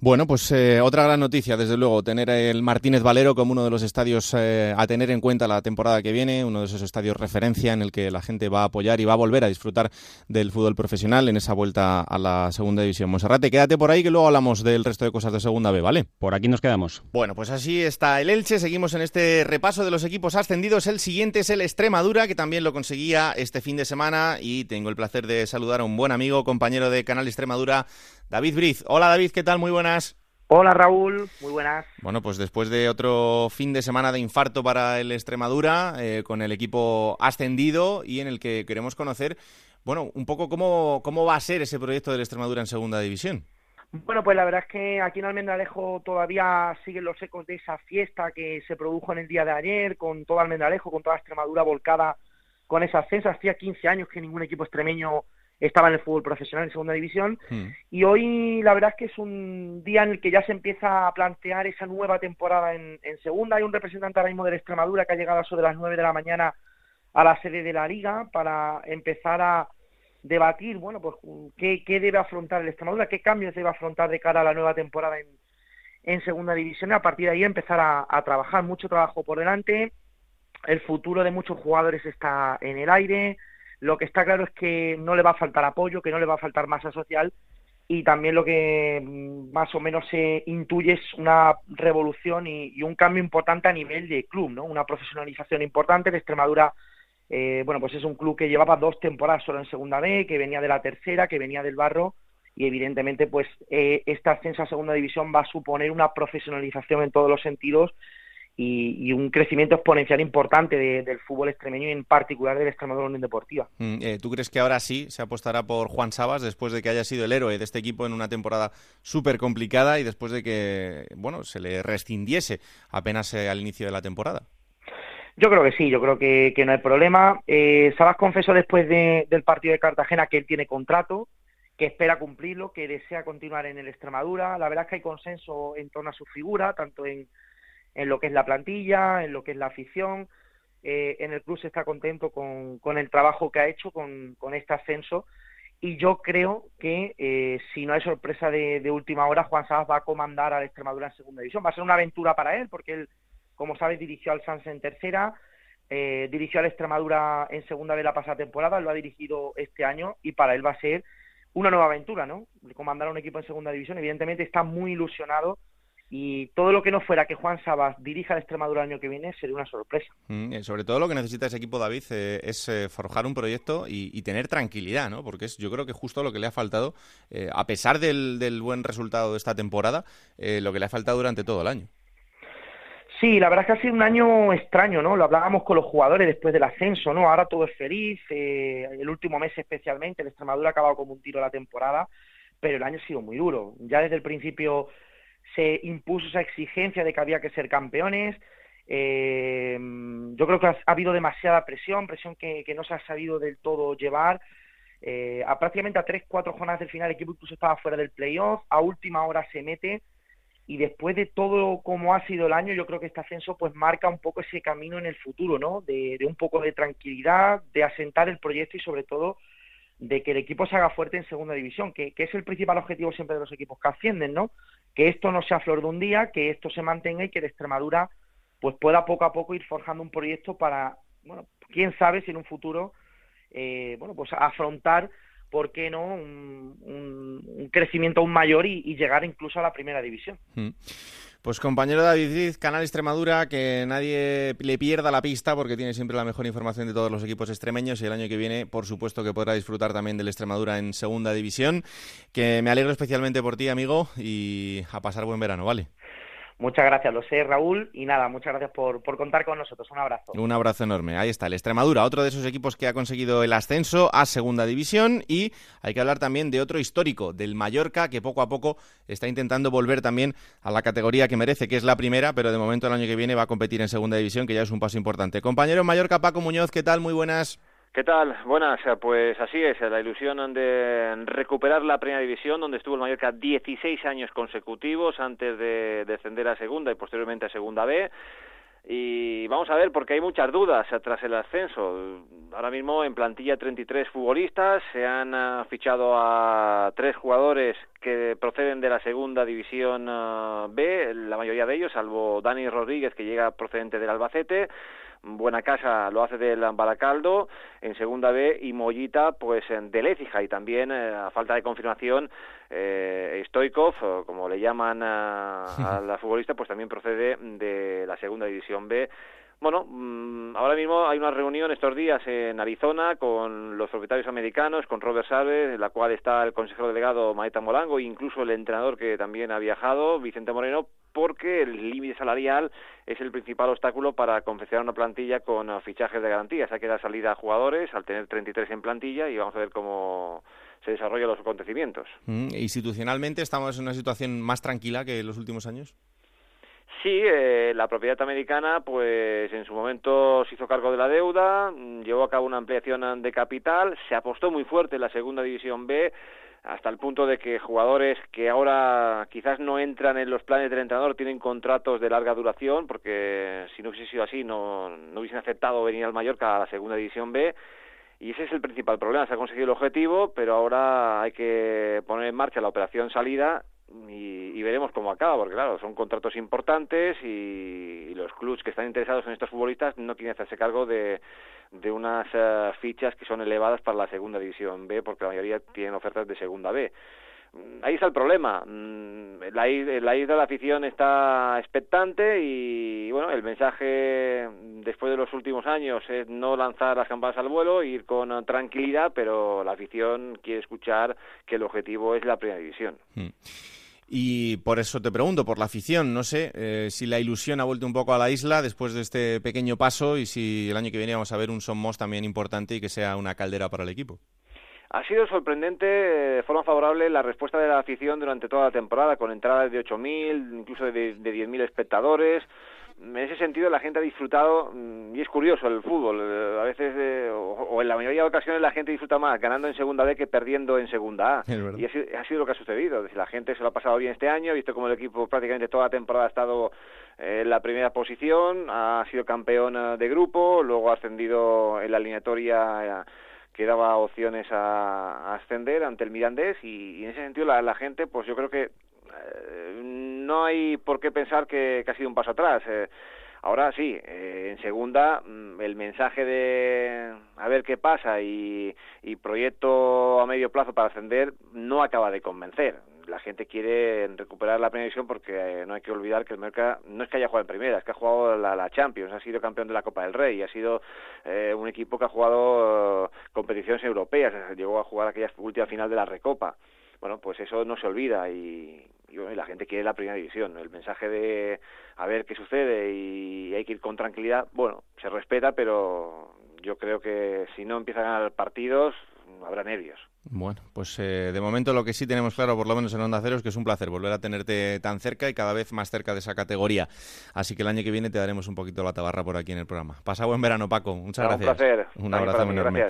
Bueno, pues eh, otra gran noticia, desde luego, tener el Martínez Valero como uno de los estadios eh, a tener en cuenta la temporada que viene, uno de esos estadios referencia en el que la gente va a apoyar y va a volver a disfrutar del fútbol profesional en esa vuelta a la segunda división. Monserrate, quédate por ahí que luego hablamos del resto de cosas de segunda B, ¿vale? Por aquí nos quedamos. Bueno, pues así está el Elche, seguimos en este repaso de los equipos ascendidos, el siguiente es el Extremadura, que también lo conseguía este fin de semana y tengo el placer de saludar a un buen amigo, compañero de Canal Extremadura, David Briz. Hola David, ¿qué tal? Muy buenas. Hola Raúl, muy buenas. Bueno, pues después de otro fin de semana de infarto para el Extremadura, eh, con el equipo ascendido y en el que queremos conocer, bueno, un poco cómo, cómo va a ser ese proyecto del Extremadura en segunda división. Bueno, pues la verdad es que aquí en Almendralejo todavía siguen los ecos de esa fiesta que se produjo en el día de ayer, con todo Almendralejo, con toda Extremadura volcada con esa ascenso. Hacía 15 años que ningún equipo extremeño estaba en el fútbol profesional en segunda división. Hmm. Y hoy la verdad es que es un día en el que ya se empieza a plantear esa nueva temporada en, en segunda. Hay un representante ahora mismo de la Extremadura que ha llegado a eso de las 9 de la mañana a la sede de la liga para empezar a debatir, bueno, pues qué, qué debe afrontar el Extremadura, qué cambios debe afrontar de cara a la nueva temporada en, en segunda división y a partir de ahí empezar a, trabajar. Mucho trabajo por delante, el futuro de muchos jugadores está en el aire, lo que está claro es que no le va a faltar apoyo, que no le va a faltar masa social y también lo que mm, más o menos se intuye es una revolución y, y un cambio importante a nivel de club, ¿no? Una profesionalización importante. de Extremadura eh, bueno, pues es un club que llevaba dos temporadas solo en Segunda B, que venía de la tercera, que venía del barro y evidentemente pues eh, esta ascenso a Segunda División va a suponer una profesionalización en todos los sentidos y, un crecimiento exponencial importante del fútbol extremeño y en particular del Extremadura Unión Deportiva. Mm, eh, ¿Tú crees que ahora sí se apostará por Juan Sabas después de que haya sido el héroe de este equipo en una temporada súper complicada y después de que bueno se le rescindiese apenas al inicio de la temporada? Yo creo que sí, yo creo que, no hay problema. Eh, Sabas confesó después del partido de Cartagena que él tiene contrato, que espera cumplirlo, que desea continuar en el Extremadura. La verdad es que hay consenso en torno a su figura, tanto en, en lo que es la plantilla, en lo que es la afición. Eh, en el club se está contento con, con el trabajo que ha hecho con, con este ascenso y yo creo que eh, si no hay sorpresa de, de, última hora, Juan Sabas va a comandar al Extremadura en segunda división. Va a ser una aventura para él porque él como sabes, dirigió al Sanz en tercera, eh, dirigió al Extremadura en segunda de la pasada temporada, lo ha dirigido este año y para él va a ser una nueva aventura, ¿no? Comandar a un equipo en segunda división, evidentemente está muy ilusionado y todo lo que no fuera que Juan Sabas dirija al Extremadura el año que viene sería una sorpresa. Mm, eh, sobre todo lo que necesita ese equipo, David, eh, es forjar un proyecto y, tener tranquilidad, ¿no? Porque es, yo creo que justo lo que le ha faltado, a pesar del, del, buen resultado de esta temporada, lo que le ha faltado durante todo el año. Sí, la verdad es que ha sido un año extraño, ¿no? Lo hablábamos con los jugadores después del ascenso, ¿no? Ahora todo es feliz, eh, el último mes especialmente, el Extremadura ha acabado como un tiro la temporada, pero el año ha sido muy duro. Ya desde el principio se impuso esa exigencia de que había que ser campeones. Eh, yo creo que ha, habido demasiada presión, presión que, no se ha sabido del todo llevar. Eh, a prácticamente a tres, cuatro jornadas del final el equipo incluso estaba fuera del playoff, a última hora se mete y después de todo como ha sido el año, yo creo que este ascenso pues marca un poco ese camino en el futuro, ¿no? De, un poco de tranquilidad, de asentar el proyecto y sobre todo de que el equipo se haga fuerte en segunda división, que, que, es el principal objetivo siempre de los equipos que ascienden, ¿no? Que esto no sea flor de un día, que esto se mantenga y que de Extremadura pues pueda poco a poco ir forjando un proyecto para, bueno, quién sabe si en un futuro, eh, bueno, pues afrontar ¿por qué no? Un, crecimiento aún mayor y, llegar incluso a la primera división. Mm. Pues compañero David Canal Extremadura, que nadie le pierda la pista porque tiene siempre la mejor información de todos los equipos extremeños y el año que viene, por supuesto, que podrá disfrutar también del Extremadura en segunda división. Que me alegro especialmente por ti, amigo, y a pasar buen verano, ¿vale? Muchas gracias, lo sé, Raúl. Y nada, muchas gracias por, por, contar con nosotros. Un abrazo. Un abrazo enorme. Ahí está, el Extremadura, otro de esos equipos que ha conseguido el ascenso a Segunda División. Y hay que hablar también de otro histórico, del Mallorca, que poco a poco está intentando volver también a la categoría que merece, que es la primera, pero de momento el año que viene va a competir en Segunda División, que ya es un paso importante. Compañero Mallorca, Paco Muñoz, ¿qué tal? Muy buenas. ¿Qué tal? Buenas, pues así es, la ilusión de recuperar la primera división, donde estuvo el Mallorca 16 años consecutivos antes de descender a segunda y posteriormente a segunda B. Y vamos a ver, porque hay muchas dudas tras el ascenso. Ahora mismo en plantilla 33 futbolistas, se han fichado a tres jugadores que proceden de la segunda división B, la mayoría de ellos, salvo Dani Rodríguez, que llega procedente del Albacete. Buena Casa lo hace del Baracaldo en segunda B y Mollita pues de Lécija y también eh, a falta de confirmación eh, Stoikov, como le llaman a, [LAUGHS] la futbolista, pues también procede de la segunda división B. Bueno, mm, ahora mismo hay una reunión estos días en Arizona con los propietarios americanos, con Robert Salve, en la cual está el consejero delegado Maeta Molango e incluso el entrenador que también ha viajado, Vicente Moreno, porque el límite salarial es el principal obstáculo para confeccionar una plantilla con fichajes de garantías. Hay que dar salida a jugadores al tener 33 en plantilla y vamos a ver cómo se desarrollan los acontecimientos. Mm, institucionalmente estamos en una situación más tranquila que en los últimos años. Sí, eh, la propiedad americana, pues en su momento se hizo cargo de la deuda, mm, llevó a cabo una ampliación de capital, se apostó muy fuerte en la segunda división B, hasta el punto de que jugadores que ahora quizás no entran en los planes del entrenador tienen contratos de larga duración, porque si no hubiese sido así no, no hubiesen aceptado venir al Mallorca a la segunda división B. Y ese es el principal problema. Se ha conseguido el objetivo, pero ahora hay que poner en marcha la operación salida y, veremos cómo acaba, porque claro, son contratos importantes y, los clubs que están interesados en estos futbolistas no quieren hacerse cargo de, de unas eh, fichas que son elevadas para la segunda división B, porque la mayoría tienen ofertas de segunda B. Mm, ahí está el problema. Mm, la, la isla de la afición está expectante y, bueno, el mensaje después de los últimos años es no lanzar las campanas al vuelo, ir con tranquilidad, pero la afición quiere escuchar que el objetivo es la primera división. Hmm. Y por eso te pregunto, por la afición, no sé eh, si la ilusión ha vuelto un poco a la isla después de este pequeño paso y si el año que viene vamos a ver un Somos también importante y que sea una caldera para el equipo. Ha sido sorprendente de forma favorable la respuesta de la afición durante toda la temporada, con entradas de 8.000, incluso de, de 10.000 espectadores en ese sentido la gente ha disfrutado mm, y es curioso el fútbol eh, a veces eh, o, en la mayoría de ocasiones la gente disfruta más ganando en segunda B que perdiendo en segunda A. Y ha sido, lo que ha sucedido la gente se lo ha pasado bien este año ha visto como el equipo prácticamente toda la temporada ha estado eh, en la primera posición ha sido campeón de grupo luego ha ascendido en la alineatoria que daba opciones a, ascender ante el Mirandés y, en ese sentido la, la gente pues yo creo que no hay por qué pensar que, ha sido un paso atrás. Eh, ahora sí, eh, en segunda, mm, el mensaje de a ver qué pasa y, proyecto a medio plazo para ascender no acaba de convencer. La gente quiere recuperar la primera división porque eh, no hay que olvidar que el Merca no es que haya jugado en primera, es que ha jugado la, Champions, ha sido campeón de la Copa del Rey, ha sido un equipo que ha jugado competiciones europeas, llegó a jugar aquella última final de la Recopa bueno, pues eso no se olvida y, la gente quiere la primera división. El mensaje de a ver qué sucede y hay que ir con tranquilidad, bueno, se respeta, pero yo creo que si no empiezan a ganar partidos, habrá nervios. Bueno, pues eh, de momento lo que sí tenemos claro, por lo menos en Onda Cero, es que es un placer volver a tenerte tan cerca y cada vez más cerca de esa categoría. Así que el año que viene te daremos un poquito la tabarra por aquí en el programa. Pasa buen verano, Paco. Muchas gracias. Un placer. Un abrazo muy enorme.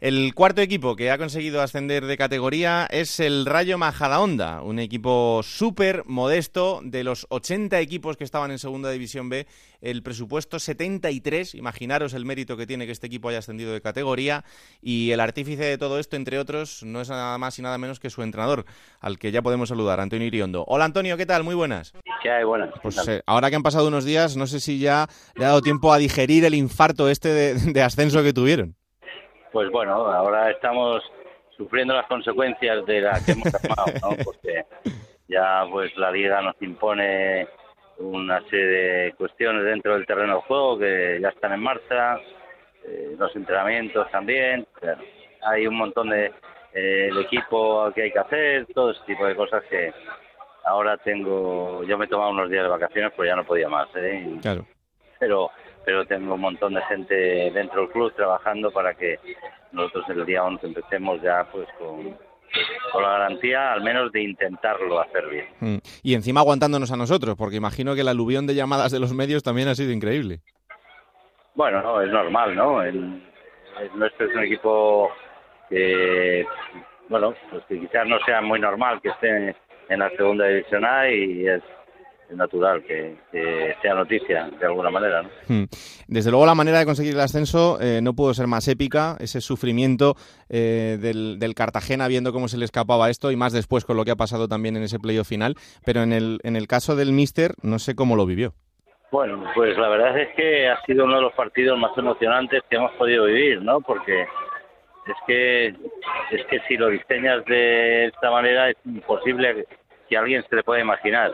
El cuarto equipo que ha conseguido ascender de categoría es el Rayo Majadahonda, un equipo súper modesto de los 80 equipos que estaban en Segunda División B. El presupuesto 73, imaginaros el mérito que tiene que este equipo haya ascendido de categoría y el artífice de todo esto, entre otros, no es nada más y nada menos que su entrenador, al que ya podemos saludar, Antonio Iriondo. Hola Antonio, ¿qué tal? Muy buenas. ¿Qué hay? Buenas. Pues eh, ahora que han pasado unos días, no sé si ya le ha dado tiempo a digerir el infarto este de, ascenso que tuvieron. Pues bueno, ahora estamos sufriendo las consecuencias de la que hemos [LAUGHS] tomado, ¿no? Porque ya pues la liga nos impone una serie de cuestiones dentro del terreno de juego que ya están en marcha, eh, los entrenamientos también, hay un montón de eh, el equipo que hay que hacer, todo ese tipo de cosas que ahora tengo, yo me he tomado unos días de vacaciones pues ya no podía más, ¿eh? Claro. Pero, pero tengo un montón de gente dentro del club trabajando para que nosotros el día 11 empecemos ya pues con, con la garantía al menos de intentarlo hacer bien. Mm. Y encima aguantándonos a nosotros, porque imagino que el aluvión de llamadas de los medios también ha sido increíble. Bueno, no, es normal, ¿no? El, nuestro es un equipo que, bueno, pues que quizás no sea muy normal que esté en la segunda división A y es natural que, sea noticia de alguna manera. ¿no? Hmm. Desde luego la manera de conseguir el ascenso eh, no pudo ser más épica, ese sufrimiento eh, del, del, Cartagena viendo cómo se le escapaba esto y más después con lo que ha pasado también en ese playoff final, pero en el, en el caso del Mister no sé cómo lo vivió. Bueno, pues la verdad es que ha sido uno de los partidos más emocionantes que hemos podido vivir, ¿no? Porque es que es que si lo diseñas de esta manera es imposible que alguien se le pueda imaginar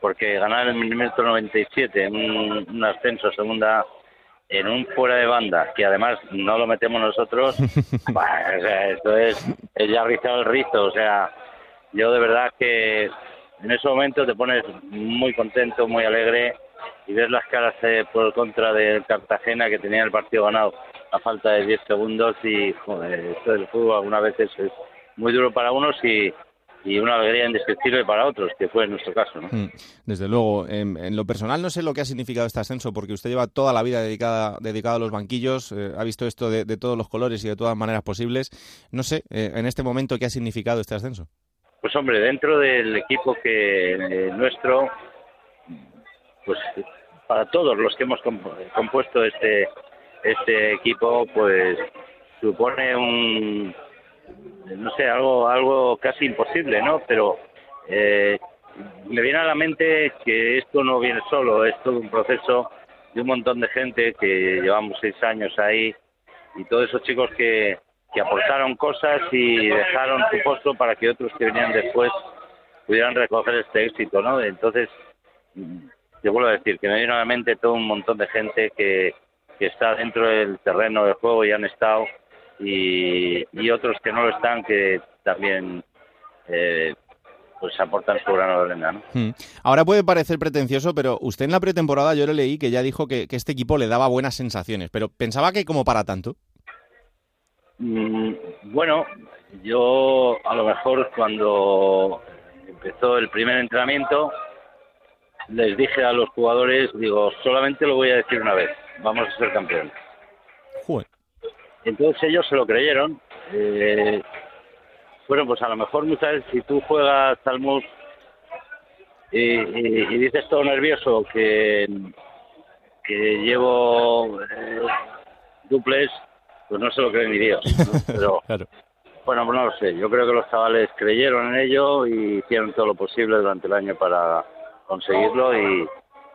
porque ganar el minuto 97 en un, un ascenso segunda en un fuera de banda que además no lo metemos nosotros [LAUGHS] esto es, es ya rizado el rizo o sea yo de verdad que en ese momento te pones muy contento muy alegre y ves las caras eh, por contra del Cartagena que tenía el partido ganado a falta de 10 segundos y joder, esto del fútbol algunas veces es muy duro para unos y, y una alegría indescriptible para otros, que fue en nuestro caso. ¿no? Mm, desde luego, en, lo personal no sé lo que ha significado este ascenso, porque usted lleva toda la vida dedicada, dedicada a los banquillos, eh, ha visto esto de, todos los colores y de todas maneras posibles. No sé, eh, en este momento, ¿qué ha significado este ascenso? Pues hombre, dentro del equipo que eh, nuestro, pues para todos los que hemos compuesto este este equipo, pues supone un no sé, algo, algo casi imposible, ¿no? Pero eh, me viene a la mente que esto no viene solo, es todo un proceso de un montón de gente que llevamos seis años ahí y todos esos chicos que, que aportaron cosas y dejaron su puesto para que otros que venían después pudieran recoger este éxito, ¿no? Entonces, te vuelvo a decir que me viene a la mente todo un montón de gente que, que está dentro del terreno del juego y han estado y, otros que no lo están que también eh, pues aportan su grano de arena. ¿no? Hmm. Ahora puede parecer pretencioso, pero usted en la pretemporada yo le leí que ya dijo que, este equipo le daba buenas sensaciones, pero pensaba que como para tanto. Mm, bueno, yo a lo mejor cuando empezó el primer entrenamiento les dije a los jugadores, digo, solamente lo voy a decir una vez, vamos a ser campeones. Entonces ellos se lo creyeron. Eh, bueno, pues a lo mejor muchas veces si tú juegas al y, dices todo nervioso que, que llevo eh, duples, pues no se lo creen ni Dios. [LAUGHS] Pero bueno, no lo sé. Yo creo que los chavales creyeron en ello y hicieron todo lo posible durante el año para conseguirlo y,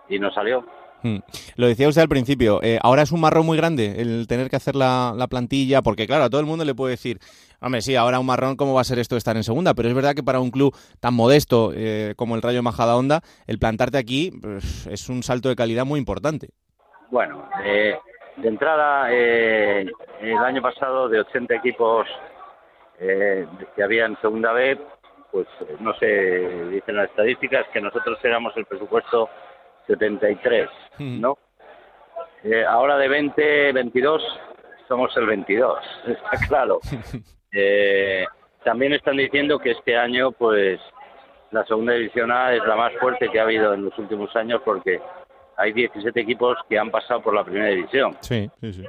y nos salió. Hmm. Lo decía usted al principio, eh, ahora es un marrón muy grande el tener que hacer la, plantilla, porque claro, a todo el mundo le puede decir, hombre, sí, ahora un marrón, ¿cómo va a ser esto de estar en segunda? Pero es verdad que para un club tan modesto eh, como el Rayo Majada Onda, el plantarte aquí pues, es un salto de calidad muy importante. Bueno, eh, de entrada, el año pasado de 80 equipos que había en segunda B, pues no sé, dicen las estadísticas que nosotros éramos el presupuesto 73, ¿no? Eh, ahora de 20, 22, somos el 22, [LAUGHS] está claro. [LAUGHS] Eh, también están diciendo que este año, pues, la segunda división A es la más fuerte que ha habido en los últimos años porque hay 17 equipos que han pasado por la primera división. Sí, sí, sí.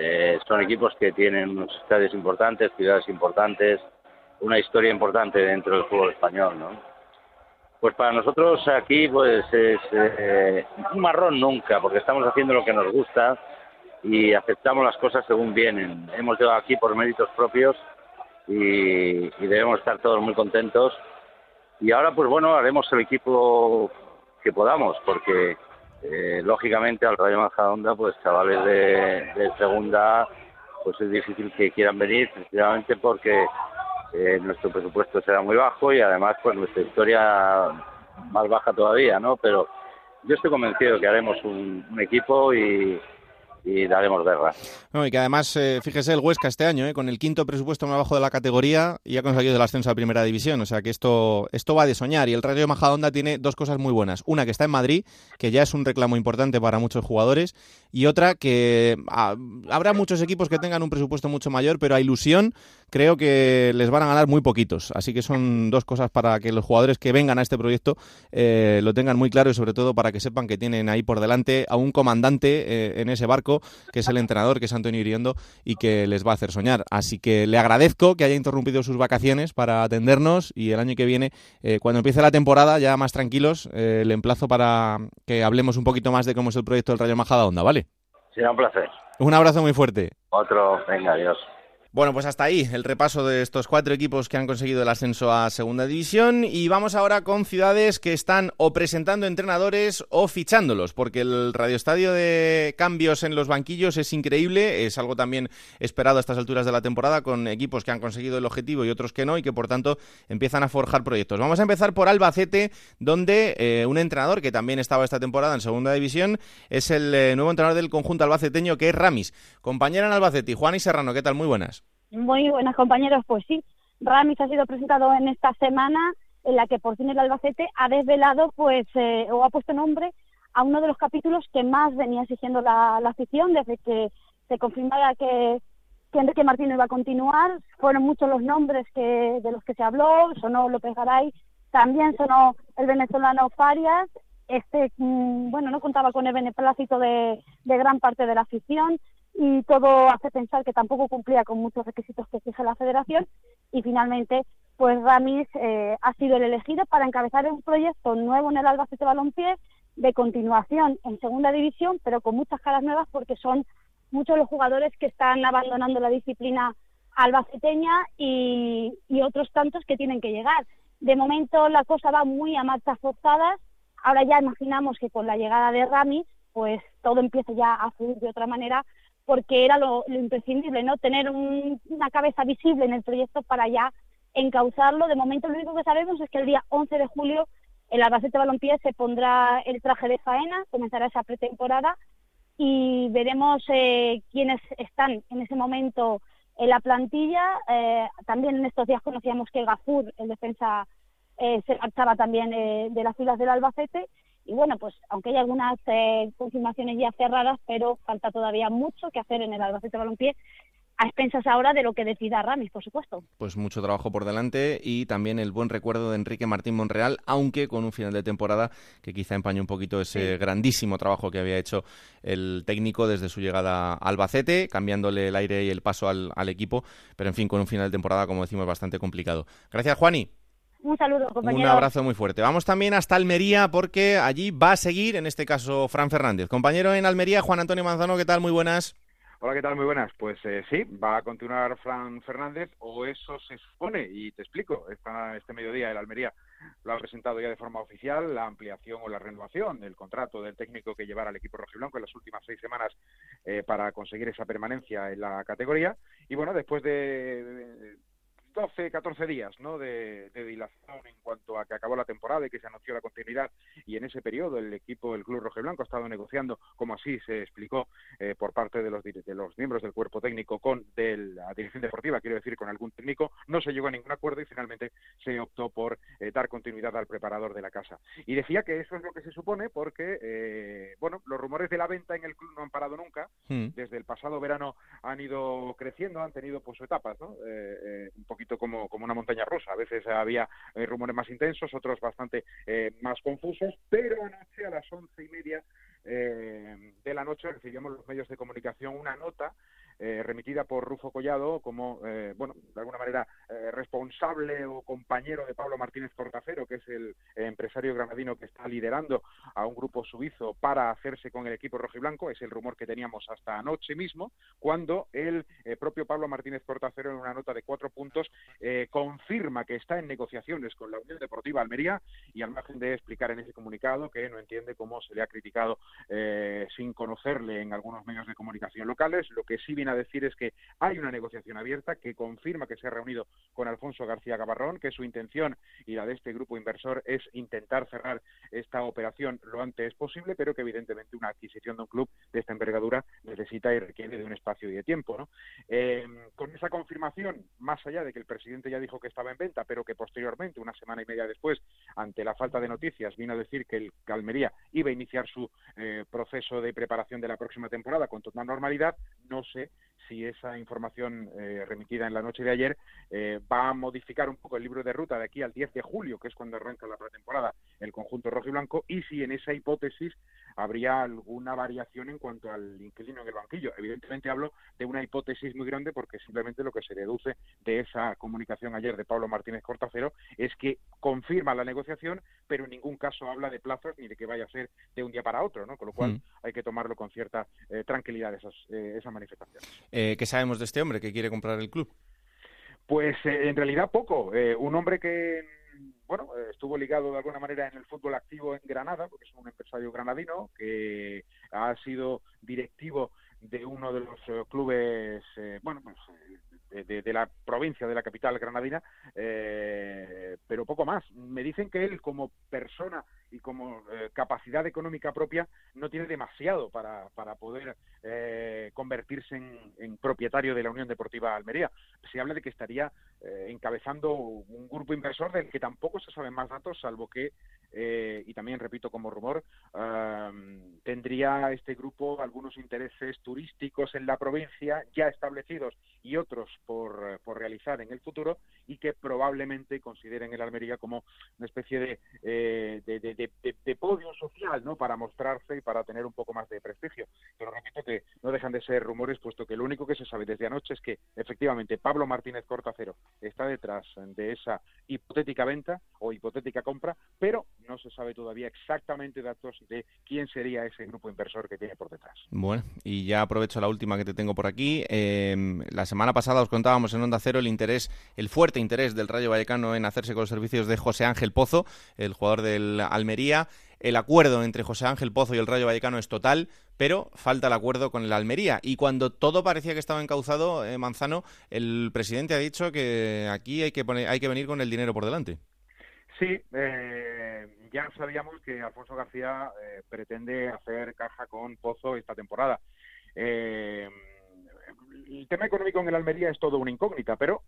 Eh, son equipos que tienen unos estadios importantes, ciudades importantes, una historia importante dentro del fútbol español, ¿no? Pues para nosotros aquí pues es eh, un marrón nunca, porque estamos haciendo lo que nos gusta y aceptamos las cosas según vienen. Hemos llegado aquí por méritos propios y, debemos estar todos muy contentos. Y ahora pues bueno, haremos el equipo que podamos, porque eh, lógicamente al Rayo Majadahonda pues chavales de, de segunda pues es difícil que quieran venir precisamente porque eh, nuestro presupuesto será muy bajo y además pues nuestra historia más baja todavía, ¿no? Pero yo estoy convencido que haremos un, un equipo y, y daremos guerra. No, y que además, eh, fíjese el Huesca este año, eh, con el quinto presupuesto más bajo de la categoría y ha conseguido el ascenso a Primera División. O sea que esto, esto va de soñar. Y el Rayo Majadahonda tiene dos cosas muy buenas. Una que está en Madrid, que ya es un reclamo importante para muchos jugadores. Y otra que ah, habrá muchos equipos que tengan un presupuesto mucho mayor, pero a ilusión creo que les van a ganar muy poquitos. Así que son dos cosas para que los jugadores que vengan a este proyecto eh, lo tengan muy claro y sobre todo para que sepan que tienen ahí por delante a un comandante eh, en ese barco que es el entrenador, que es Antonio Iriondo, y que les va a hacer soñar. Así que le agradezco que haya interrumpido sus vacaciones para atendernos y el año que viene, eh, cuando empiece la temporada, ya más tranquilos, eh, le emplazo para que hablemos un poquito más de cómo es el proyecto del Rayo Majada Onda, ¿vale? Será un placer. Un abrazo muy fuerte. Otro, venga, adiós. Bueno, pues hasta ahí el repaso de estos cuatro equipos que han conseguido el ascenso a Segunda División y vamos ahora con ciudades que están o presentando entrenadores o fichándolos, porque el radioestadio de cambios en los banquillos es increíble, es algo también esperado a estas alturas de la temporada con equipos que han conseguido el objetivo y otros que no y que por tanto empiezan a forjar proyectos. Vamos a empezar por Albacete, donde eh, un entrenador que también estaba esta temporada en Segunda División es el eh, nuevo entrenador del conjunto albaceteño que es Ramis. Compañera en Albacete, Juan y Serrano, ¿qué tal? Muy buenas. Muy buenas compañeros, pues sí, Ramis ha sido presentado en esta semana en la que por fin el Albacete ha desvelado pues eh, o ha puesto nombre a uno de los capítulos que más venía exigiendo la, la afición desde que se confirmaba que, que Enrique Martínez iba a continuar. Fueron muchos los nombres que de los que se habló, sonó López Garay, también sonó el venezolano Farias, este, mm, bueno, no contaba con el beneplácito de, de gran parte de la afición, y todo hace pensar que tampoco cumplía con muchos requisitos que exige la federación y finalmente pues Ramis eh, ha sido el elegido para encabezar un proyecto nuevo en el Albacete Balompié de continuación en segunda división pero con muchas caras nuevas porque son muchos los jugadores que están abandonando la disciplina albaceteña y, y otros tantos que tienen que llegar. De momento la cosa va muy a marchas forzadas. Ahora ya imaginamos que con la llegada de Ramis pues todo empieza ya a fluir de otra manera porque era lo, lo imprescindible, ¿no? Tener un, una cabeza visible en el proyecto para ya encauzarlo. De momento lo único que sabemos es que el día 11 de julio el Albacete Balompié se pondrá el traje de faena, comenzará esa pretemporada y veremos eh, quiénes están en ese momento en la plantilla. Eh, también en estos días conocíamos que Gafur, el defensa, eh, se marchaba también eh, de las filas del Albacete y bueno, pues aunque hay algunas eh, confirmaciones ya cerradas, pero falta todavía mucho que hacer en el Albacete Balompié a expensas ahora de lo que decida Ramis, por supuesto. Pues mucho trabajo por delante y también el buen recuerdo de Enrique Martín Monreal, aunque con un final de temporada que quizá empañó un poquito ese sí. grandísimo trabajo que había hecho el técnico desde su llegada a Albacete, cambiándole el aire y el paso al, al equipo, pero en fin, con un final de temporada, como decimos, bastante complicado. Gracias, Juani. Un saludo, compañero. Un abrazo muy fuerte. Vamos también hasta Almería porque allí va a seguir, en este caso, Fran Fernández. Compañero en Almería, Juan Antonio Manzano, ¿qué tal? Muy buenas. Hola, ¿qué tal? Muy buenas. Pues eh, sí, va a continuar Fran Fernández, o eso se supone, y te explico. Esta, este mediodía el Almería lo ha presentado ya de forma oficial, la ampliación o la renovación del contrato del técnico que llevará al equipo rojiblanco en las últimas seis semanas eh, para conseguir esa permanencia en la categoría. Y bueno, después de, de 12, 14 días ¿no? de, de, dilación en cuanto a que acabó la temporada y que se anunció la continuidad y en ese periodo el equipo del Club Rojiblanco ha estado negociando, como así se explicó eh, por parte de los, de los miembros del cuerpo técnico con de la dirección deportiva, quiero decir, con algún técnico, no se llegó a ningún acuerdo y finalmente se optó por eh, dar continuidad al preparador de la casa. Y decía que eso es lo que se supone porque, eh, bueno, los rumores de la venta en el club no han parado nunca, mm. desde el pasado verano han ido creciendo, han tenido pues etapas, ¿no? un poquito como, como una montaña rusa. A veces había eh, rumores más intensos, otros bastante eh, más confusos, pero anoche a las once y media de la noche recibíamos los medios de comunicación una nota eh, remitida por Rufo Collado como, eh, bueno, de alguna manera eh, responsable o compañero de Pablo Martínez Cortacero, que es el empresario granadino que está liderando a un grupo suizo para hacerse con el equipo rojiblanco. Es el rumor que teníamos hasta anoche mismo, cuando el propio Pablo Martínez Cortacero, en una nota de cuatro puntos, confirma que está en negociaciones con la Unión Deportiva Almería y al margen de explicar en ese comunicado que no entiende cómo se le ha criticado sin conocerle en algunos medios de comunicación locales, lo que sí viene decir es que hay una negociación abierta que confirma que se ha reunido con Alfonso García Gabarrón, que su intención y la de este grupo inversor es intentar cerrar esta operación lo antes posible, pero que evidentemente una adquisición de un club de esta envergadura necesita y requiere de un espacio y de tiempo. ¿no? Eh, con esa confirmación, más allá de que el presidente ya dijo que estaba en venta, pero que posteriormente, una semana y media después, ante la falta de noticias, vino a decir que el Calmería iba a iniciar su eh, proceso de preparación de la próxima temporada con total normalidad, no sé si esa información eh, remitida en la noche de ayer eh, va a modificar un poco el libro de ruta de aquí al 10 de julio, que es cuando arranca la pretemporada, el conjunto rojo y blanco, y si en esa hipótesis habría alguna variación en cuanto al inquilino en el banquillo. Evidentemente hablo de una hipótesis muy grande porque simplemente lo que se deduce de esa comunicación ayer de Pablo Martínez Cortacero es que confirma la negociación, pero en ningún caso habla de plazos ni de que vaya a ser de un día para otro, ¿no? Con lo cual mm. hay que tomarlo con cierta eh, tranquilidad esas, eh, esa manifestación. Eh, ¿Qué sabemos de este hombre que quiere comprar el club? Pues en realidad poco. un hombre que bueno, estuvo ligado de alguna manera en el fútbol activo en Granada, porque es un empresario granadino que ha sido directivo de uno de los eh, clubes, eh, bueno, pues, de, la provincia de la capital granadina, eh, pero poco más. Me dicen que él como persona y como eh, capacidad económica propia no tiene demasiado para, para poder eh, convertirse en, propietario de la Unión Deportiva Almería. Se habla de que estaría eh, encabezando un grupo inversor del que tampoco se saben más datos, salvo que, y también repito como rumor, tendría este grupo algunos intereses turísticos en la provincia ya establecidos y otros por, por realizar en el futuro y que probablemente consideren el Almería como una especie de, de de, podio social, ¿no? Para mostrarse y para tener un poco más de prestigio. Pero repito que no dejan de ser rumores, puesto que lo único que se sabe desde anoche es que efectivamente Pablo Martínez Cortacero está detrás de esa hipotética venta o hipotética compra, pero no se sabe todavía exactamente datos de quién sería ese grupo inversor que tiene por detrás. Bueno, y ya aprovecho la última que te tengo por aquí. Eh, la semana pasada os contábamos en Onda Cero el interés, el fuerte interés del Rayo Vallecano en hacerse con los servicios de José Ángel Pozo, el jugador del Almería. El acuerdo entre José Ángel Pozo y el Rayo Vallecano es total, pero falta el acuerdo con el Almería. Y cuando todo parecía que estaba encauzado, eh, Manzano, el presidente ha dicho que aquí hay que, poner, hay que venir con el dinero por delante. Sí, eh, ya sabíamos que Alfonso García eh, pretende hacer caja con Pozo esta temporada. el tema económico en el Almería es todo una incógnita, pero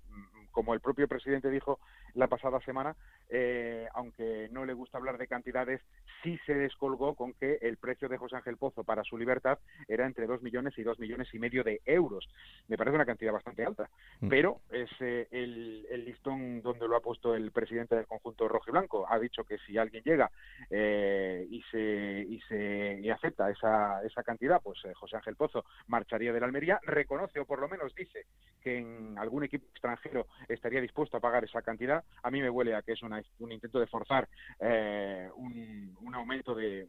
como el propio presidente dijo la pasada semana, eh, aunque no le gusta hablar de cantidades, sí se descolgó con que el precio de José Ángel Pozo para su libertad era entre dos millones y dos millones y medio de euros. Me parece una cantidad bastante alta, mm. pero es eh, el, listón donde lo ha puesto el presidente del conjunto rojo y blanco. Ha dicho que si alguien llega eh, y se y se y acepta esa, esa cantidad, pues José Ángel Pozo marcharía de la Almería. Reconoce o por lo menos dice que en algún equipo extranjero estaría dispuesto a pagar esa cantidad. A mí me huele a que es un intento de forzar eh, un, aumento de,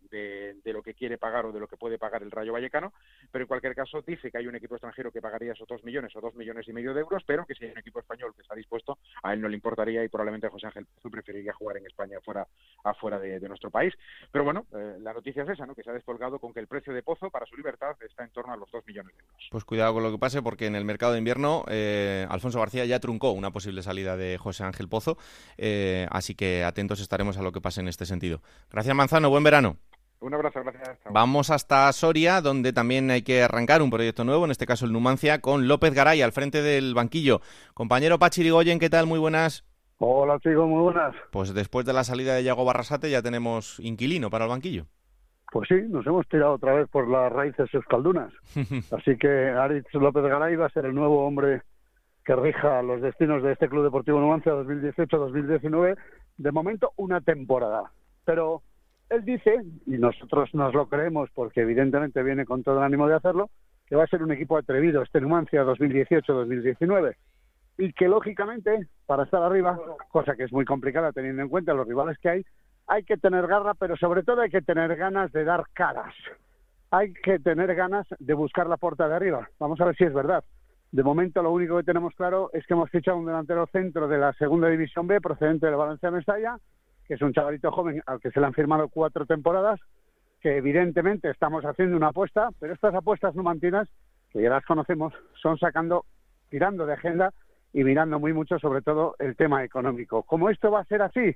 lo que quiere pagar o de lo que puede pagar el Rayo Vallecano, pero en cualquier caso dice que hay un equipo extranjero que pagaría esos dos millones o dos millones y medio de euros, pero que si hay un equipo español que está dispuesto, a él no le importaría y probablemente José Ángel preferiría jugar en España fuera, afuera de, nuestro país. Pero bueno, eh, la noticia es esa, ¿no? que se ha descolgado con que el precio de Pozo para su libertad está en torno a los dos millones de euros. Pues cuidado con lo que pase porque en el mercado de invierno eh, Alfonso García ya truncó una posible salida de José Ángel Pozo, eh, así que atentos estaremos a lo que pase en este sentido. Gracias Manzano, buen verano. Un abrazo, gracias. Vamos hasta Soria, donde también hay que arrancar un proyecto nuevo, en este caso el Numancia, con López Garay al frente del banquillo. Compañero Pachirigoyen, ¿qué tal? Muy buenas. Hola chicos, muy buenas. Pues después de la salida de Yago Barrasate ya tenemos inquilino para el banquillo. Pues sí, nos hemos tirado otra vez por las raíces euskaldunas. [LAUGHS] Así que Aritz López Garay va a ser el nuevo hombre que rija los destinos de este Club Deportivo Numancia 2018-2019, de momento una temporada. Pero él dice, y nosotros nos lo creemos porque evidentemente viene con todo el ánimo de hacerlo, que va a ser un equipo atrevido este Numancia 2018-2019 y que lógicamente para estar arriba, cosa que es muy complicada teniendo en cuenta los rivales que hay, hay que tener garra, pero sobre todo hay que tener ganas de dar caras. Hay que tener ganas de buscar la puerta de arriba. Vamos a ver si es verdad. De momento lo único que tenemos claro es que hemos fichado un delantero centro de la segunda división B procedente de Valencia Mestalla, que es un chavalito joven al que se le han firmado cuatro temporadas, que evidentemente estamos haciendo una apuesta, pero estas apuestas numantinas, que ya las conocemos, son sacando, tirando de agenda y mirando muy mucho sobre todo el tema económico. Como esto va a ser así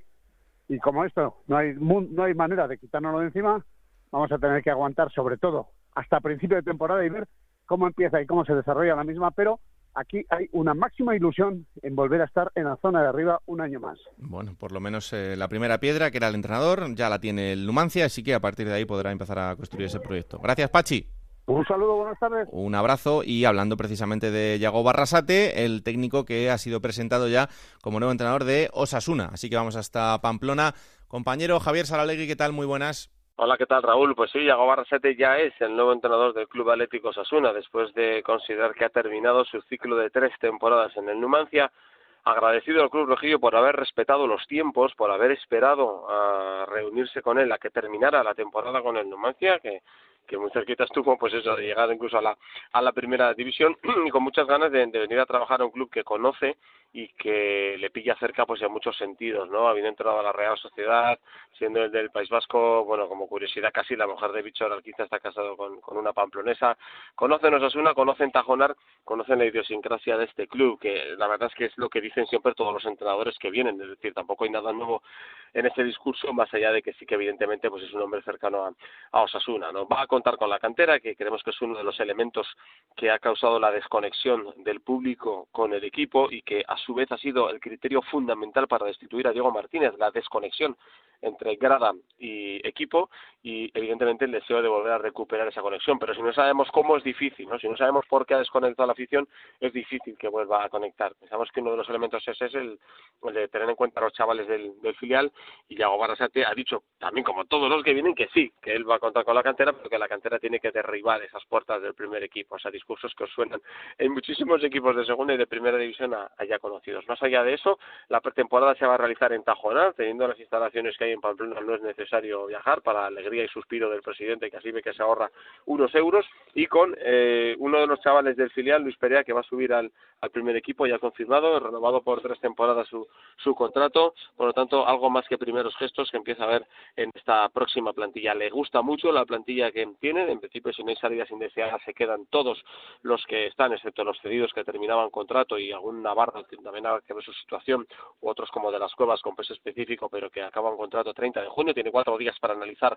y como esto no hay, no hay manera de quitárnoslo de encima, vamos a tener que aguantar sobre todo hasta principio de temporada y ver cómo empieza y cómo se desarrolla la misma, pero aquí hay una máxima ilusión en volver a estar en la zona de arriba un año más. Bueno, por lo menos eh, la primera piedra, que era el entrenador, ya la tiene el Numancia, así que a partir de ahí podrá empezar a construir ese proyecto. Gracias, Pachi. Un saludo, buenas tardes. Un abrazo y hablando precisamente de Yago Barrasate, el técnico que ha sido presentado ya como nuevo entrenador de Osasuna. Así que vamos hasta Pamplona. Compañero Javier Saralegui, ¿qué tal? Muy buenas. Hola, ¿qué tal Raúl? Pues sí, Yago Barrasete ya es el nuevo entrenador del Club Atlético Sasuna después de considerar que ha terminado su ciclo de tres temporadas en el Numancia. Agradecido al Club Rojillo por haber respetado los tiempos, por haber esperado a reunirse con él a que terminara la temporada con el Numancia, que que muy cerquita estuvo, pues eso, de llegar incluso a la, a la primera división [CLEARS THROAT] y con muchas ganas de, venir a trabajar a un club que conoce y que le pilla cerca pues en muchos sentidos, ¿no? Habiendo entrado a la Real Sociedad, siendo el del País Vasco, bueno, como curiosidad casi la mujer de Bichor Alquiza está casado con, con una pamplonesa, conocen Osasuna, conocen Tajonar, conocen la idiosincrasia de este club, que la verdad es que es lo que dicen siempre todos los entrenadores que vienen, es decir, tampoco hay nada nuevo en este discurso, más allá de que sí que evidentemente pues es un hombre cercano a, Osasuna, ¿no? Va a contar con la cantera, que creemos que es uno de los elementos que ha causado la desconexión del público con el equipo y que su vez ha sido el criterio fundamental para destituir a Diego Martínez, la desconexión entre grada y equipo y evidentemente el deseo de volver a recuperar esa conexión. Pero si no sabemos cómo es difícil, ¿no? si no sabemos por qué ha desconectado la afición, es difícil que vuelva a conectar. Pensamos que uno de los elementos ese es el, de tener en cuenta a los chavales del, filial y Yago Barrasate ha dicho también como todos los que vienen que sí, que él va a contar con la cantera, pero que la cantera tiene que derribar esas puertas del primer equipo, o sea, discursos que os suenan en muchísimos equipos de segunda y de primera división allá conocidos. Más allá de eso, la pretemporada se va a realizar en Tajonar, teniendo las instalaciones que hay en Pamplona no es necesario viajar para alegría y suspiro del presidente que así ve que se ahorra unos euros. Y con eh, uno de los chavales del filial, Luis Perea, que va a subir al, primer equipo ya confirmado, renovado por tres temporadas su, contrato, por lo tanto algo más que primeros gestos que empieza a ver en esta próxima plantilla. Le gusta mucho la plantilla que tienen, en principio si no hay salidas indeseadas se quedan todos los que están, excepto los cedidos que terminaban contrato y algún Navarro que también que ver su situación, u otros como de las cuevas con peso específico pero que acaban contrato 30 de junio, tiene cuatro días para analizar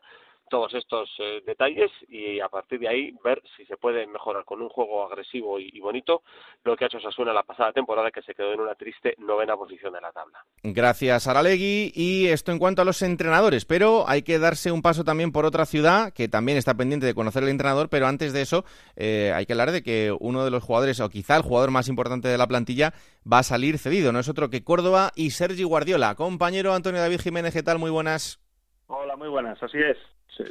todos estos eh, detalles y a partir de ahí ver si se puede mejorar con un juego agresivo y, bonito lo que ha hecho Sasuna la pasada temporada que se quedó en una triste novena posición de la tabla. Gracias Aralegui y esto en cuanto a los entrenadores, pero hay que darse un paso también por otra ciudad que también está pendiente de conocer el entrenador, pero antes de eso eh, hay que hablar de que uno de los jugadores o quizá el jugador más importante de la plantilla va a salir cedido, no es otro que Córdoba y Sergi Guardiola. Compañero Antonio David Jiménez, ¿qué tal? Muy buenas. Hola, muy buenas, así es.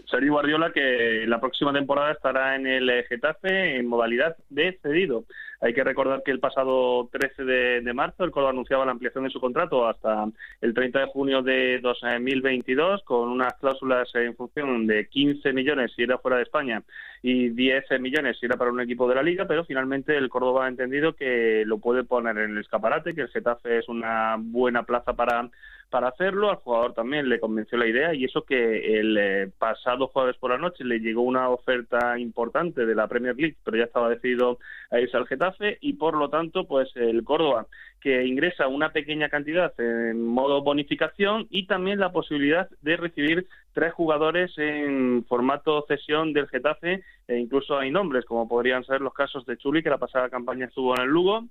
Sergi Guardiola que la próxima temporada estará en el Getafe en modalidad de cedido. Hay que recordar que el pasado 13 de, marzo el Córdoba anunciaba la ampliación de su contrato hasta el 30 de junio de 2022 con unas cláusulas en función de 15 millones si era fuera de España y 10 millones si era para un equipo de la liga, pero finalmente el Córdoba ha entendido que lo puede poner en el escaparate, que el Getafe es una buena plaza para para hacerlo. Al jugador también le convenció la idea y eso que el eh, pasado jueves por la noche le llegó una oferta importante de la Premier League, pero ya estaba decidido a irse al Getafe y por lo tanto, pues el Córdoba que ingresa una pequeña cantidad en modo bonificación y también la posibilidad de recibir tres jugadores en formato cesión del Getafe e incluso hay nombres como podrían ser los casos de Chuli que la pasada campaña estuvo en el Lugo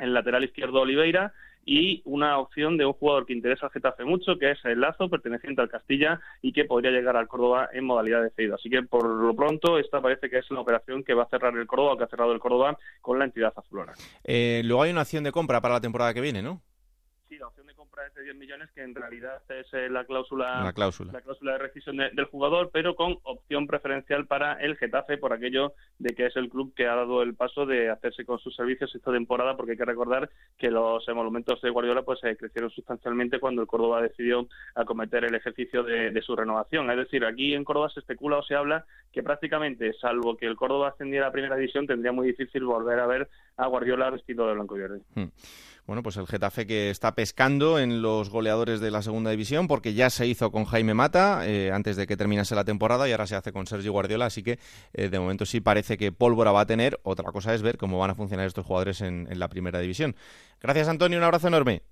el lateral izquierdo Oliveira y una opción de un jugador que interesa al Getafe mucho, que es el Lazo, perteneciente al Castilla y que podría llegar al Córdoba en modalidad de cedido. Así que por lo pronto esta parece que es la operación que va a cerrar el Córdoba, que ha cerrado el Córdoba con la entidad azulona. Eh, luego hay una acción de compra para la temporada que viene, ¿no? Sí, la opción de compra es de 10 millones, que en realidad es eh, la cláusula, La cláusula. la cláusula de rescisión de- del jugador, pero con opción preferencial para el Getafe por aquello de que es el club que ha dado el paso de hacerse con sus servicios esta temporada, porque hay que recordar que los emolumentos de Guardiola pues eh, crecieron sustancialmente cuando el Córdoba decidió acometer el ejercicio de, de su renovación. Es decir, aquí en Córdoba se especula o se habla que prácticamente, salvo que el Córdoba ascendiera a primera división, tendría muy difícil volver a ver a Guardiola vestido de blanco y verde. Hmm. Bueno, pues el Getafe que está pescando en los goleadores de la segunda división, porque ya se hizo con Jaime Mata eh, antes de que terminase la temporada y ahora se hace con Sergio Guardiola, así que eh, de momento sí parece que pólvora va a tener. Otra cosa es ver cómo van a funcionar estos jugadores en, en la primera división. Gracias, Antonio, un abrazo enorme.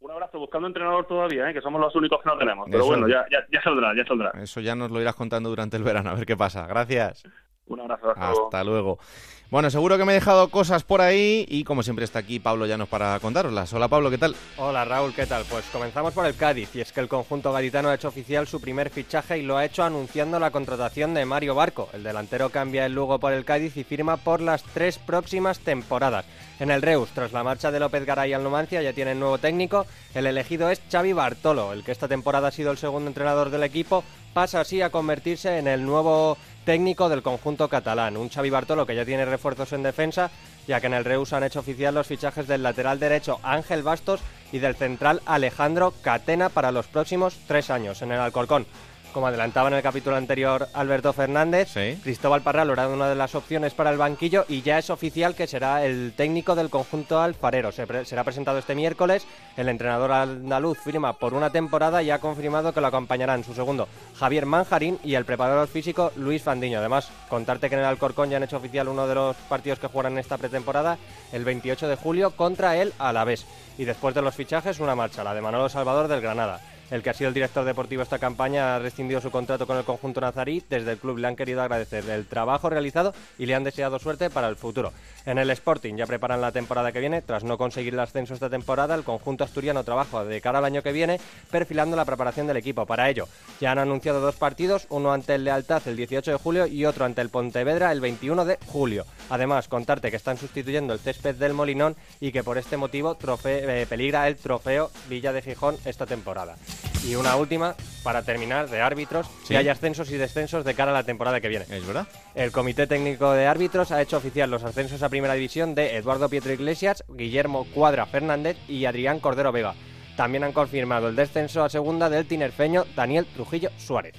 Un abrazo, buscando entrenador todavía, ¿eh? que somos los únicos que no tenemos. Pero Eso. bueno, ya, ya, ya saldrá, ya saldrá. Eso ya nos lo irás contando durante el verano, a ver qué pasa. Gracias. Un abrazo, hasta luego. Hasta luego. Bueno, seguro que me he dejado cosas por ahí y como siempre está aquí Pablo Llanos para contároslas. Hola Pablo, ¿qué tal? Hola Raúl, ¿qué tal? Pues comenzamos por el Cádiz y es que el conjunto gaditano ha hecho oficial su primer fichaje y lo ha hecho anunciando la contratación de Mario Barco. El delantero cambia el Lugo por el Cádiz y firma por las tres próximas temporadas. En el Reus, tras la marcha de López Garay al Numancia, ya tiene nuevo técnico. El elegido es Xavi Bartolo, el que esta temporada ha sido el segundo entrenador del equipo, pasa así a convertirse en el nuevo técnico del conjunto catalán. Un Xavi Bartolo que ya tiene refuerzos en defensa, ya que en el Reus han hecho oficial los fichajes del lateral derecho Ángel Bastos y del central Alejandro Catena para los próximos tres años en el Alcorcón. Como adelantaba en el capítulo anterior Alberto Fernández, Cristóbal Parralo era una de las opciones para el banquillo y ya es oficial que será el técnico del conjunto alfarero. Se pre- será presentado este miércoles. El entrenador andaluz firma por una temporada y ha confirmado que lo acompañarán su segundo Javier Manjarín y el preparador físico Luis Fandiño. Además, contarte que en el Alcorcón ya han hecho oficial uno de los partidos que jugarán en esta pretemporada el 28 de julio contra el Alavés. Y después de los fichajes, una marcha, la de Manolo Salvador del Granada. El que ha sido el director deportivo esta campaña ha rescindido su contrato con el conjunto nazarí. Desde el club le han querido agradecer el trabajo realizado y le han deseado suerte para el futuro. En el Sporting ya preparan la temporada que viene. Tras no conseguir el ascenso esta temporada, el conjunto asturiano trabaja de cara al año que viene perfilando la preparación del equipo. Para ello, ya han anunciado dos partidos, uno ante el Lealtad el 18 de julio y otro ante el Pontevedra el 21 de julio. Además, contarte que están sustituyendo el césped del Molinón y que por este motivo eh, peligra el trofeo Villa de Gijón esta temporada. Y una última, para terminar, de árbitros, Sí. que hay ascensos y descensos de cara a la temporada que viene. Es verdad. El Comité Técnico de Árbitros ha hecho oficial los ascensos a Primera División de Eduardo Pietro Iglesias, Guillermo Cuadra Fernández y Adrián Cordero Vega. También han confirmado el descenso a segunda del tinerfeño Daniel Trujillo Suárez.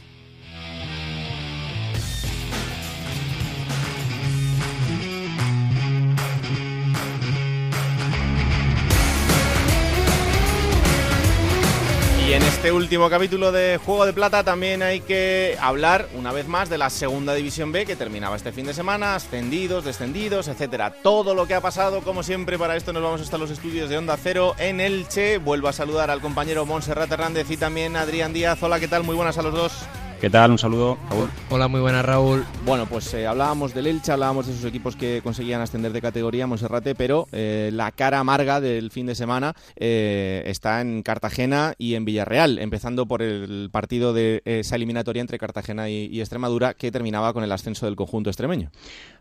Este último capítulo de Juego de Plata también hay que hablar una vez más de la Segunda División B que terminaba este fin de semana, ascendidos, descendidos, etcétera. Todo lo que ha pasado, como siempre, para esto nos vamos hasta los estudios de Onda Cero en Elche. Vuelvo a saludar al compañero Montserrat Hernández y también Adrián Díaz. Hola, ¿qué tal? Muy buenas a los dos. ¿Qué tal? Un saludo, Raúl. Hola, muy buenas, Raúl. Bueno, pues eh, hablábamos del Elche, hablábamos de esos equipos que conseguían ascender de categoría, Monserrate, pero eh, la cara amarga del fin de semana eh, está en Cartagena y en Villarreal, empezando por el partido de esa eliminatoria entre Cartagena y, y Extremadura que terminaba con el ascenso del conjunto extremeño.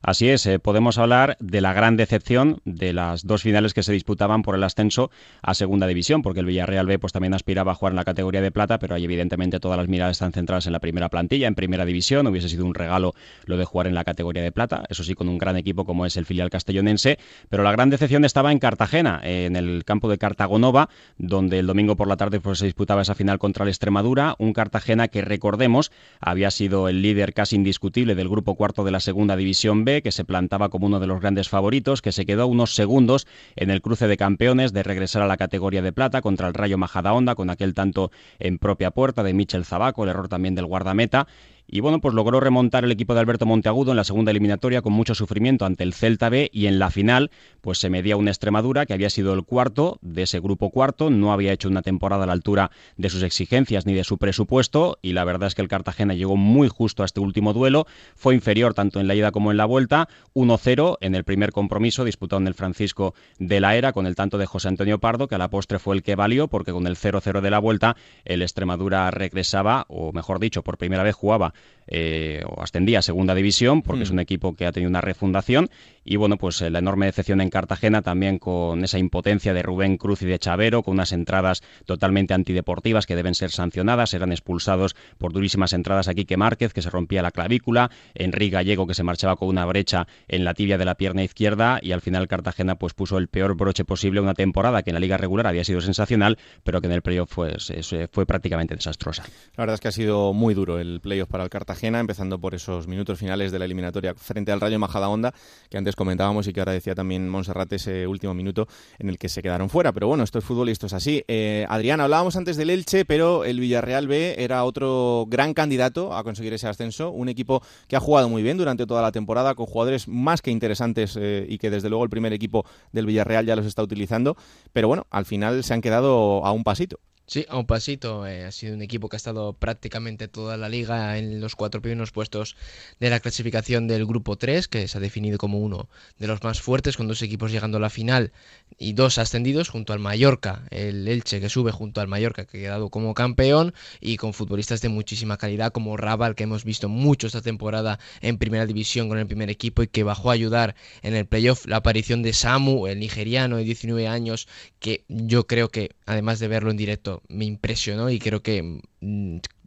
Así es, eh, podemos hablar de la gran decepción de las dos finales que se disputaban por el ascenso a Segunda División, porque el Villarreal B pues también aspiraba a jugar en la categoría de plata, pero ahí evidentemente todas las miradas están centradas en la primera plantilla, en Primera División, hubiese sido un regalo lo de jugar en la categoría de plata, eso sí con un gran equipo como es el filial castellonense, pero la gran decepción estaba en Cartagena, eh, en el campo de Cartagonova, donde el domingo por la tarde pues, se disputaba esa final contra el Extremadura, un Cartagena que recordemos había sido el líder casi indiscutible del grupo cuarto de la Segunda División B, que se plantaba como uno de los grandes favoritos, que se quedó unos segundos en el cruce de campeones de regresar a la categoría de plata contra el Rayo Majadahonda con aquel tanto en propia puerta de Michel Zabaco, el error también del guardameta Y bueno, pues logró remontar el equipo de Alberto Monteagudo en la segunda eliminatoria con mucho sufrimiento ante el Celta B y en la final pues se medía una Extremadura que había sido el cuarto de ese grupo cuarto, no había hecho una temporada a la altura de sus exigencias ni de su presupuesto y la verdad es que el Cartagena llegó muy justo a este último duelo, fue inferior tanto en la ida como en la vuelta, 1-0 en el primer compromiso disputado en el Francisco de la Era con el tanto de José Antonio Pardo que a la postre fue el que valió porque con el 0-0 de la vuelta el Extremadura regresaba o mejor dicho por primera vez jugaba eh, o ascendía a segunda división, porque es mm. un equipo que ha tenido una refundación. Y bueno, pues eh, la enorme decepción en Cartagena también con esa impotencia de Rubén Cruz y de Chavero, con unas entradas totalmente antideportivas que deben ser sancionadas. Eran expulsados por durísimas entradas aquí que Márquez, que se rompía la clavícula, Enrique Gallego, que se marchaba con una brecha en la tibia de la pierna izquierda. Y al final Cartagena pues puso el peor broche posible una temporada que en la liga regular había sido sensacional, pero que en el playoff pues, fue prácticamente desastrosa. La verdad es que ha sido muy duro el playoff para el Cartagena empezando por esos minutos finales de la eliminatoria frente al Rayo Majadahonda, que antes comentábamos y que ahora decía también Monserrat ese último minuto en el que se quedaron fuera. Pero bueno, esto es fútbol y esto es así. Eh, Adrián, hablábamos antes del Elche, pero el Villarreal B era otro gran candidato a conseguir ese ascenso, un equipo que ha jugado muy bien durante toda la temporada, con jugadores más que interesantes eh, y que desde luego el primer equipo del Villarreal ya los está utilizando, pero bueno, al final se han quedado a un pasito. Sí, a un pasito. Eh, ha sido un equipo que ha estado prácticamente toda la liga en los cuatro primeros puestos de la clasificación del grupo 3, que se ha definido como uno de los más fuertes, con dos equipos llegando a la final y dos ascendidos junto al Mallorca, el Elche que sube junto al Mallorca que ha quedado como campeón y con futbolistas de muchísima calidad como Raval que hemos visto mucho esta temporada en primera división con el primer equipo y que bajó a ayudar en el playoff la aparición de Samu, el nigeriano de 19 años que yo creo que además de verlo en directo me impresionó y creo que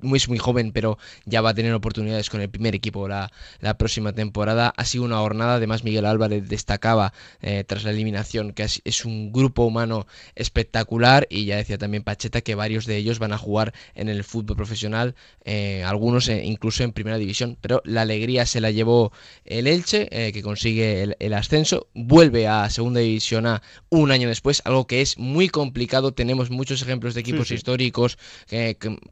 es muy joven, pero ya va a tener oportunidades con el primer equipo la, la próxima temporada. Ha sido una jornada, además Miguel Álvarez destacaba eh, tras la eliminación que es, un grupo humano espectacular y ya decía también Pacheta que varios de ellos van a jugar en el fútbol profesional, eh, algunos eh, incluso en primera división, pero la alegría se la llevó el Elche, que consigue el, ascenso, vuelve a segunda división A un año después, algo que es muy complicado, tenemos muchos ejemplos de equipos históricos,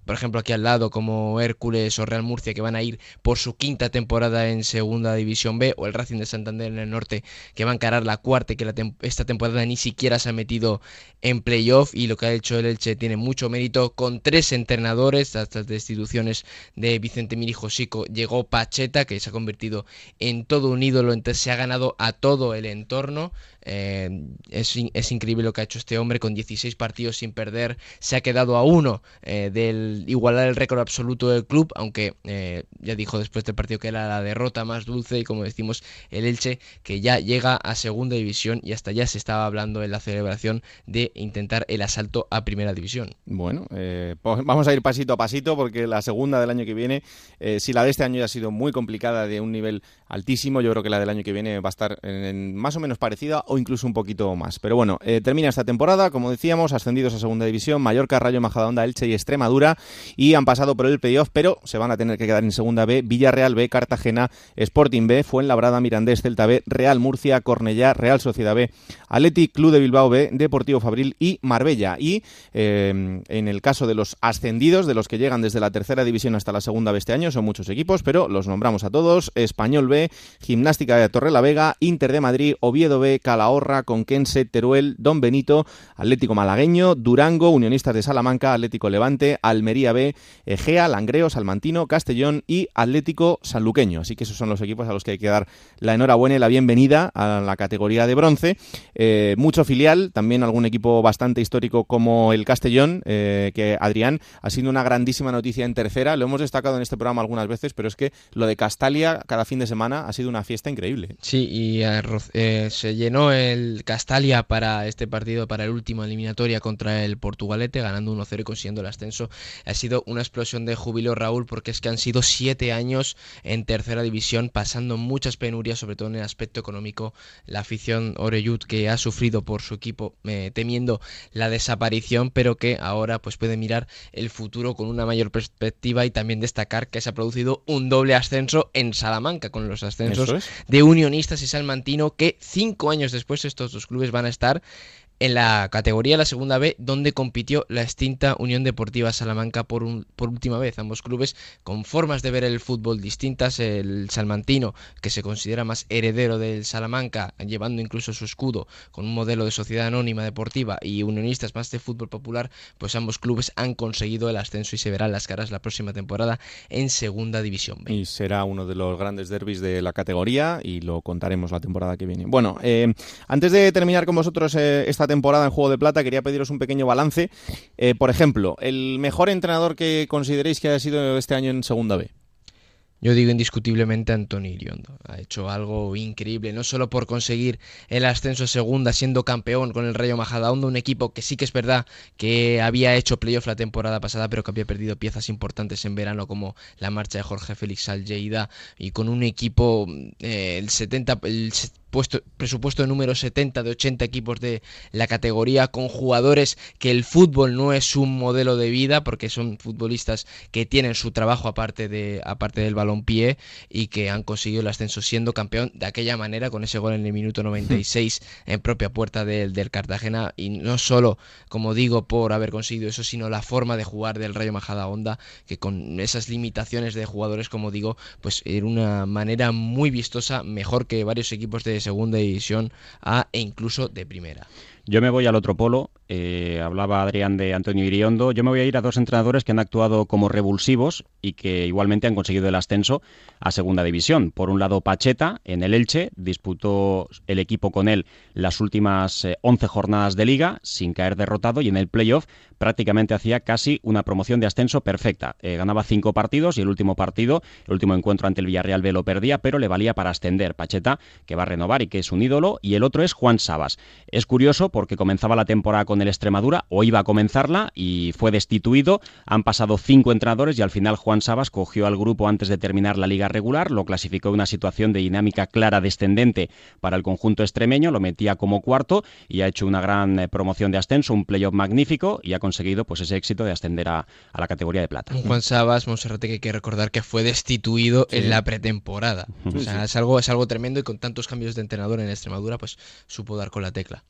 por ejemplo aquí al lado, como Hércules o Real Murcia que van a ir por su quinta temporada en Segunda División B o el Racing de Santander en el norte que va a encarar la cuarta que esta temporada ni siquiera se ha metido en playoff y lo que ha hecho el Elche tiene mucho mérito con tres entrenadores, estas destituciones de Vicente Mirijosico llegó Pacheta que se ha convertido en todo un ídolo, entonces se ha ganado a todo el entorno eh, es, es, increíble lo que ha hecho este hombre con 16 partidos sin perder. Se ha quedado a uno eh, del igualar el récord absoluto del club, aunque eh, ya dijo después del partido que era la derrota más dulce y como decimos el Elche que ya llega a segunda división y hasta ya se estaba hablando en la celebración de intentar el asalto a primera división. Bueno, pues vamos a ir pasito a pasito porque la segunda del año que viene, si la de este año ya ha sido muy complicada de un nivel altísimo, yo creo que la del año que viene va a estar en, más o menos parecida incluso un poquito más. Pero bueno, eh, termina esta temporada, como decíamos, ascendidos a segunda división, Mallorca, Rayo Majadahonda, Elche y Extremadura, y han pasado por el playoff, pero se van a tener que quedar en segunda B, Villarreal B, Cartagena, Sporting B, Fuenlabrada, Mirandés, Celta B, Real Murcia, Cornellá, Real Sociedad B, Athletic Club de Bilbao B, Deportivo Fabril y Marbella. Y eh, en el caso de los ascendidos, de los que llegan desde la tercera división hasta la segunda B este año, son muchos equipos, pero los nombramos a todos, Español B, Gimnástica de Torre la Vega, Inter de Madrid, Oviedo B, Calahorra, Ahorra, Conquense, Teruel, Don Benito, Atlético Malagueño, Durango, Unionistas de Salamanca, Atlético Levante, Almería B, Egea, Langreo, Salmantino, Castellón y Atlético Sanluqueño. Así que esos son los equipos a los que hay que dar la enhorabuena y la bienvenida a la categoría de bronce. Eh, mucho filial, también algún equipo bastante histórico como el Castellón, eh, que Adrián ha sido una grandísima noticia en tercera. Lo hemos destacado en este programa algunas veces, pero es que lo de Castalia cada fin de semana ha sido una fiesta increíble. Sí, y eh, se llenó el Castalia para este partido, para el último eliminatoria contra el Portugalete, ganando 1-0 y consiguiendo el ascenso. Ha sido una explosión de júbilo, Raúl, porque es que han sido siete años en tercera división, pasando muchas penurias, sobre todo en el aspecto económico. La afición Oreyud que ha sufrido por su equipo, eh, temiendo la desaparición, pero que ahora pues puede mirar el futuro con una mayor perspectiva y también destacar que se ha producido un doble ascenso en Salamanca, con los ascensos de Unionistas y Salmantino, que cinco años después después estos dos clubes van a estar en la categoría la segunda B, donde compitió la extinta Unión Deportiva Salamanca por, un, por última vez. Ambos clubes con formas de ver el fútbol distintas. El salmantino, que se considera más heredero del Salamanca, llevando incluso su escudo con un modelo de sociedad anónima deportiva y unionistas más de fútbol popular, pues ambos clubes han conseguido el ascenso y se verán las caras la próxima temporada en Segunda División B. Y será uno de los grandes derbis de la categoría y lo contaremos la temporada que viene. Bueno, eh, antes de terminar con vosotros eh, esta temporada en Juego de Plata, quería pediros un pequeño balance. Eh, por ejemplo, el mejor entrenador que consideréis que haya sido este año en Segunda B. Yo digo indiscutiblemente Antonio Iriondo. Ha hecho algo increíble, no solo por conseguir el ascenso a segunda siendo campeón con el Rayo Majadahonda, un equipo que sí que es verdad que había hecho playoff la temporada pasada, pero que había perdido piezas importantes en verano como la marcha de Jorge Félix al y con un equipo eh, el 70 el presupuesto número 70 de 80 equipos de la categoría con jugadores que el fútbol no es un modelo de vida porque son futbolistas que tienen su trabajo aparte de aparte del balompié y que han conseguido el ascenso siendo campeón de aquella manera con ese gol en el minuto 96 en propia puerta del, del Cartagena. Y no solo como digo por haber conseguido eso sino la forma de jugar del Rayo Majada Honda que con esas limitaciones de jugadores como digo pues era una manera muy vistosa mejor que varios equipos de segunda división A e incluso de primera. Yo me voy al otro polo. Eh, hablaba Adrián de Antonio Iriondo. Yo me voy a ir a dos entrenadores que han actuado como revulsivos y que igualmente han conseguido el ascenso a segunda división. Por un lado, Pacheta en el Elche disputó el equipo con él las últimas 11 eh, jornadas de liga sin caer derrotado y en el playoff prácticamente hacía casi una promoción de ascenso perfecta. Eh, ganaba cinco partidos y el último partido, el último encuentro ante el Villarreal B lo perdía, pero le valía para ascender. Pacheta, que va a renovar y que es un ídolo, y el otro es Juan Sabas. Es curioso porque comenzaba la temporada con el Extremadura o iba a comenzarla y fue destituido. Han pasado cinco entrenadores y al final Juan Sabas cogió al grupo antes de terminar la liga regular, lo clasificó en una situación de dinámica clara descendente para el conjunto extremeño, lo metía como cuarto y ha hecho una gran eh, promoción de ascenso, un playoff magnífico y ha conseguido pues ese éxito de ascender a, la categoría de plata. Juan Sabas, Monserrate, que hay que recordar que fue destituido en la pretemporada. O sea, es algo, es algo tremendo y con tantos cambios de entrenador en Extremadura, pues supo dar con la tecla.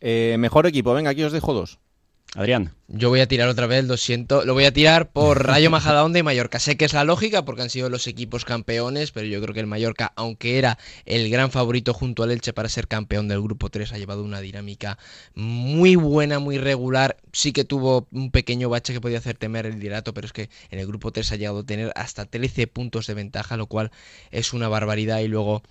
Eh, mejor equipo, venga, aquí os dejo dos. Adrián. Yo voy a tirar otra vez, lo siento. Lo voy a tirar por [LAUGHS] Rayo Majadahonda y Mallorca. Sé que es la lógica porque han sido los equipos campeones, pero yo creo que el Mallorca, aunque era el gran favorito junto al Elche para ser campeón del grupo 3, ha llevado una dinámica muy buena, muy regular. Sí que tuvo un pequeño bache que podía hacer temer el liderato, pero es que en el grupo 3 ha llegado a tener hasta 13 puntos de ventaja, lo cual es una barbaridad. Y luego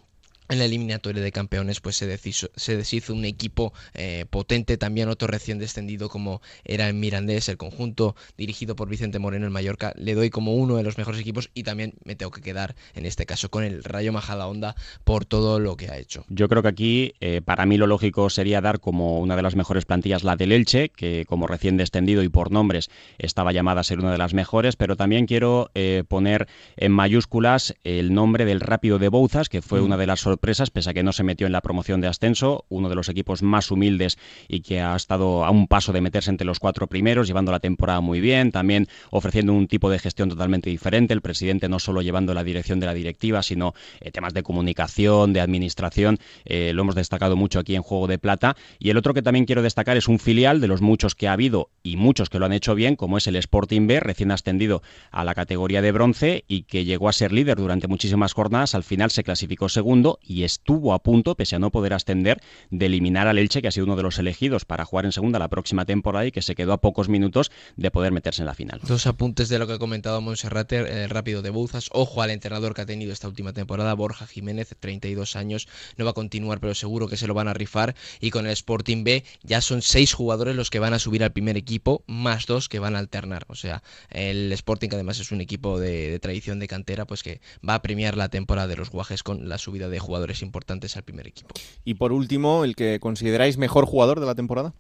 en la eliminatoria de campeones pues se deshizo, se deshizo un equipo eh, potente, también otro recién descendido como era en Mirandés, el conjunto dirigido por Vicente Moreno en Mallorca, le doy como uno de los mejores equipos y también me tengo que quedar en este caso con el Rayo Majadahonda por todo lo que ha hecho. Yo creo que aquí eh, para mí lo lógico sería dar como una de las mejores plantillas la del Elche, que como recién descendido y por nombres estaba llamada a ser una de las mejores, pero también quiero eh, poner en mayúsculas el nombre del Rápido de Bouzas, que fue mm. una de las sorpresas, pese a que no se metió en la promoción de ascenso, uno de los equipos más humildes y que ha estado a un paso de meterse entre los cuatro primeros, llevando la temporada muy bien, también ofreciendo un tipo de gestión totalmente diferente, el presidente no solo llevando la dirección de la directiva, sino eh, temas de comunicación, de administración, eh, lo hemos destacado mucho aquí en Juego de Plata, y el otro que también quiero destacar es un filial de los muchos que ha habido y muchos que lo han hecho bien, como es el Sporting B, recién ascendido a la categoría de bronce y que llegó a ser líder durante muchísimas jornadas, al final se clasificó segundo y estuvo a punto, pese a no poder ascender, de eliminar al Elche, que ha sido uno de los elegidos para jugar en segunda la próxima temporada y que se quedó a pocos minutos de poder meterse en la final. Dos apuntes de lo que ha comentado Monserrate, el rápido de Bouzas. Ojo al entrenador que ha tenido esta última temporada, Borja Jiménez, 32 años, no va a continuar, pero seguro que se lo van a rifar. Y con el Sporting B ya son seis jugadores los que van a subir al primer equipo, más dos que van a alternar. O sea, el Sporting, que además es un equipo de, de tradición de cantera, pues que va a premiar la temporada de los guajes con la subida de jugadores importantes al primer equipo. Y por último, el que consideráis mejor jugador de la temporada.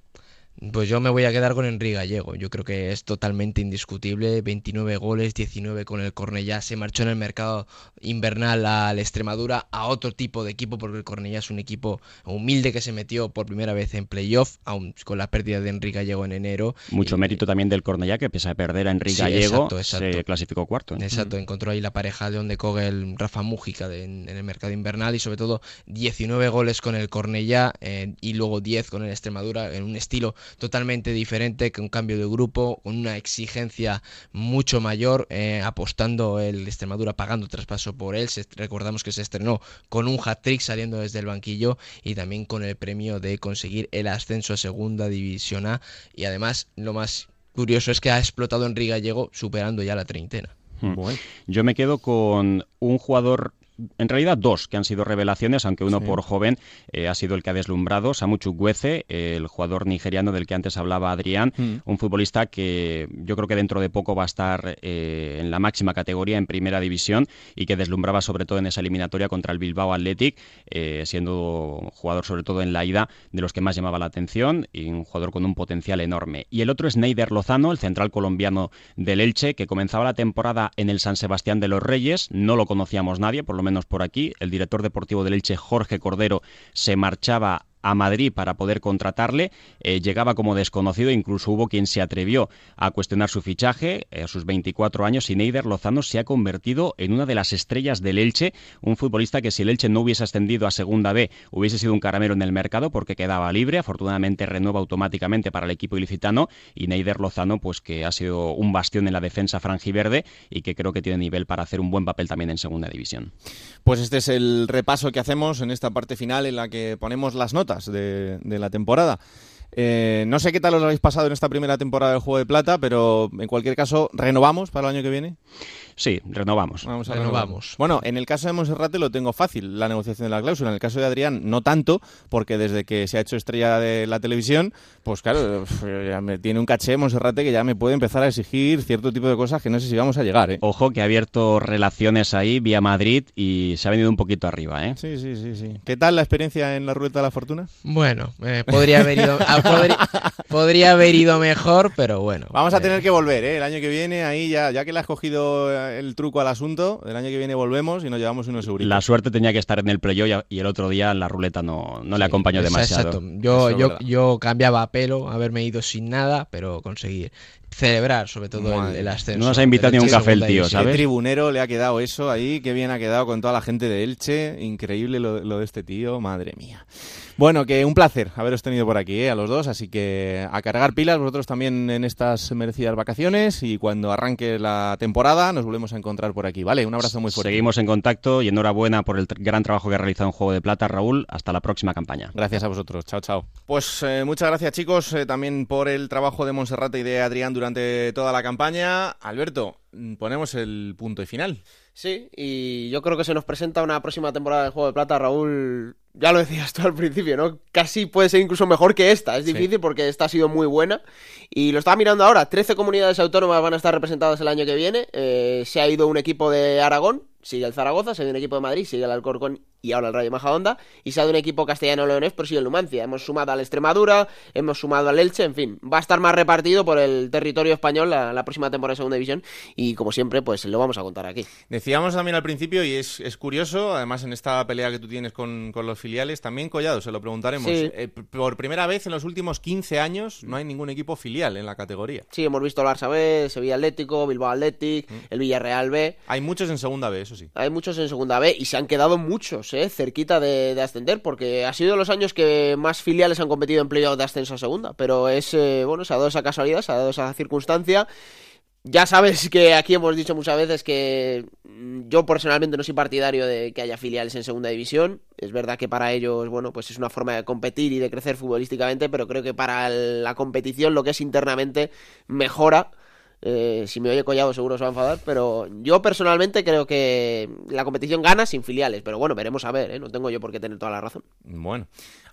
Pues yo me voy a quedar con Enrique Gallego. Yo creo que es totalmente indiscutible. 29 goles, 19 con el Cornellá. Se marchó en el mercado invernal al Extremadura a otro tipo de equipo porque el Cornellá es un equipo humilde que se metió por primera vez en playoff, aún con la pérdida de Enrique Gallego en enero. Mucho mérito también del Cornellá que pese a perder a Enrique Gallego se clasificó cuarto. Exacto, encontró ahí la pareja de donde coge el Rafa Mújica en, el mercado invernal y sobre todo 19 goles con el Cornellá eh, y luego 10 con el Extremadura en un estilo totalmente diferente, con un cambio de grupo, con una exigencia mucho mayor, eh, apostando el Extremadura pagando traspaso por él. recordamos que se estrenó con un hat-trick saliendo desde el banquillo y también con el premio de conseguir el ascenso a Segunda División A. Y además, lo más curioso es que ha explotado Enrique Gallego superando ya la treintena. Hmm. Yo me quedo con un jugador en realidad dos que han sido revelaciones, aunque uno por joven eh, ha sido el que ha deslumbrado, Samu Chukwueze, el jugador nigeriano del que antes hablaba Adrián, mm. un futbolista que yo creo que dentro de poco va a estar eh, en la máxima categoría en primera división y que deslumbraba sobre todo en esa eliminatoria contra el Bilbao Athletic, eh, siendo jugador sobre todo en la ida de los que más llamaba la atención y un jugador con un potencial enorme. Y el otro es Neider Lozano, el central colombiano del Elche, que comenzaba la temporada en el San Sebastián de los Reyes, no lo conocíamos nadie, por lo menos por aquí. El director deportivo del Elche, Jorge Cordero, se marchaba a Madrid para poder contratarle. Eh, llegaba como desconocido, incluso hubo quien se atrevió a cuestionar su fichaje. Eh, a sus 24 años, y Neider Lozano se ha convertido en una de las estrellas del Elche, un futbolista que si el Elche no hubiese ascendido a Segunda B, hubiese sido un caramelo en el mercado porque quedaba libre. Afortunadamente renueva automáticamente para el equipo ilicitano y Neider Lozano, pues que ha sido un bastión en la defensa franjiverde y que creo que tiene nivel para hacer un buen papel también en Segunda División. Pues este es el repaso que hacemos en esta parte final en la que ponemos las notas de, la temporada. Eh, no sé qué tal os habéis pasado en esta primera temporada del Juego de Plata, pero en cualquier caso, ¿renovamos para el año que viene? Sí, renovamos. Vamos a renovamos. Bueno, en el caso de Monserrate lo tengo fácil, la negociación de la cláusula. En el caso de Adrián, no tanto, porque desde que se ha hecho estrella de la televisión, pues claro, ya me tiene un caché Monserrate que ya me puede empezar a exigir cierto tipo de cosas que no sé si vamos a llegar. ¿eh? Ojo que ha abierto relaciones ahí vía Madrid y se ha venido un poquito arriba. ¿eh? Sí, sí, sí, sí. ¿Qué tal la experiencia en la Ruleta de la Fortuna? Bueno, eh, podría, haber ido, ah, podría, haber ido mejor, pero bueno. Vamos a tener que volver ¿eh? el año que viene, ahí ya, ya que le has cogido el truco al asunto. El año que viene volvemos y nos llevamos unos seguritos. La suerte tenía que estar en el playoff y el otro día la ruleta no, no le acompañó demasiado. Exacto. Yo, yo, yo cambiaba a pelo, haberme ido sin nada, pero conseguí celebrar sobre todo el, ascenso. No nos ha invitado ni un café el tío, ¿sabes? Qué tribunero le ha quedado eso ahí, qué bien ha quedado con toda la gente de Elche. Increíble lo, lo de este tío, madre mía. Bueno, que un placer haberos tenido por aquí, ¿eh? a los dos, así que a cargar pilas vosotros también en estas merecidas vacaciones y cuando arranque la temporada nos volvemos a encontrar por aquí, ¿vale? Un abrazo muy fuerte. Seguimos en contacto y enhorabuena por el gran trabajo que ha realizado en Juego de Plata, Raúl. Hasta la próxima campaña. Gracias a vosotros, chao, chao. Pues eh, muchas gracias chicos eh, también por el trabajo de Monserrate y de Adrián durante toda la campaña. Alberto, mm, ponemos el punto y final. Sí, y yo creo que se nos presenta una próxima temporada de Juego de Plata, Raúl. Ya lo decías tú al principio, ¿no? Casi puede ser incluso mejor que esta. Es difícil porque esta ha sido muy buena. Y lo estaba mirando ahora. 13 comunidades autónomas van a estar representadas el año que viene. Eh, se ha ido un equipo de Aragón, sigue el Zaragoza, se ha ido un equipo de Madrid, sigue el Alcorcón y ahora el Rayo Majadahonda, y se ha dado un equipo castellano-leonés, pero sí el Numancia. Hemos sumado al Extremadura, hemos sumado al Elche, en fin, va a estar más repartido por el territorio español la, próxima temporada de Segunda División, y como siempre, pues lo vamos a contar aquí. Decíamos también al principio, y es, curioso, además en esta pelea que tú tienes con, los filiales, también Collado, se lo preguntaremos. Eh, por primera vez en los últimos 15 años no hay ningún equipo filial en la categoría. Sí, hemos visto el Barça B, Sevilla Atlético, Bilbao Athletic, mm. el Villarreal B. Hay muchos en Segunda B, eso sí. Hay muchos en Segunda B, y se han quedado muchos, ¿eh? cerquita de de, ascender, porque ha sido los años que más filiales han competido en playoff de ascenso a segunda, pero es, eh, bueno, se ha dado esa casualidad, se ha dado esa circunstancia. Ya sabes que aquí hemos dicho muchas veces que mm, yo personalmente no soy partidario de que haya filiales en segunda división. Es verdad que para ellos, bueno, pues es una forma de competir y de crecer futbolísticamente, pero creo que para la competición lo que es internamente mejora eh, si me oye Collado seguro se va a enfadar, pero yo personalmente creo que la competición gana sin filiales, pero bueno, veremos a ver, ¿eh? no tengo yo por qué tener toda la razón. Bueno,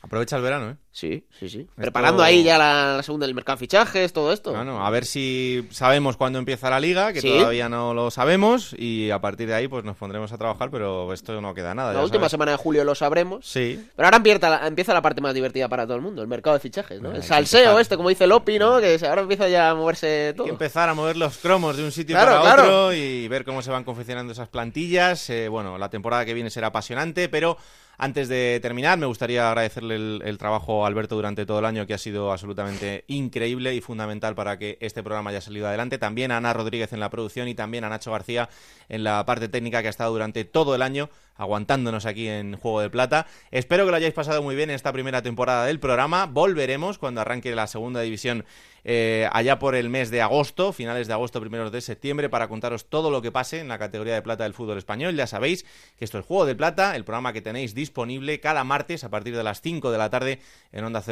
Aprovecha el verano, ¿eh? Sí, sí, sí. Preparando ahí ya la, la, segunda del mercado de fichajes, todo esto. Bueno, a ver si sabemos cuándo empieza la liga, que ¿Sí? todavía no lo sabemos, y a partir de ahí pues nos pondremos a trabajar, pero esto no queda nada. La ya última sabes. semana de julio lo sabremos. Sí. Pero ahora empieza la, empieza la parte más divertida para todo el mundo, el mercado de fichajes, ¿no? Bueno, el salseo este, como dice Lopi, ¿no? Que ahora empieza ya a moverse todo. Hay que empezar a mover los cromos de un sitio Claro, para claro. otro y ver cómo se van confeccionando esas plantillas. Eh, bueno, la temporada que viene será apasionante, pero antes de terminar me gustaría agradecerle el, el trabajo Alberto durante todo el año, que ha sido absolutamente increíble y fundamental para que este programa haya salido adelante. También a Ana Rodríguez en la producción y también a Nacho García en la parte técnica que ha estado durante todo el año aguantándonos aquí en Juego de Plata. Espero que lo hayáis pasado muy bien en esta primera temporada del programa. Volveremos cuando arranque la segunda división eh, allá por el mes de agosto, finales de agosto, primeros de septiembre, para contaros todo lo que pase en la categoría de plata del fútbol español. Ya sabéis que esto es Juego de Plata, el programa que tenéis disponible cada martes a partir de las 5 de la tarde en onda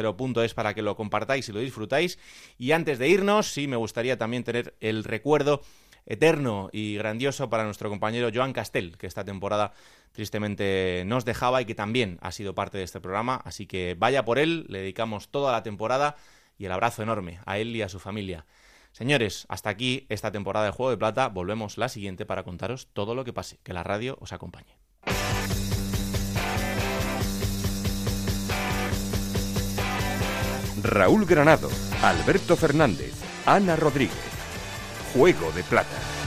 es para que lo compartáis y lo disfrutáis. Y antes de irnos, sí me gustaría también tener el recuerdo eterno y grandioso para nuestro compañero Joan Castel, que esta temporada tristemente nos dejaba y que también ha sido parte de este programa. Así que vaya por él, le dedicamos toda la temporada y el abrazo enorme a él y a su familia. Señores, hasta aquí esta temporada de Juego de Plata. Volvemos la siguiente para contaros todo lo que pase. Que la radio os acompañe. Raúl Granado, Alberto Fernández, Ana Rodríguez. Juego de Plata.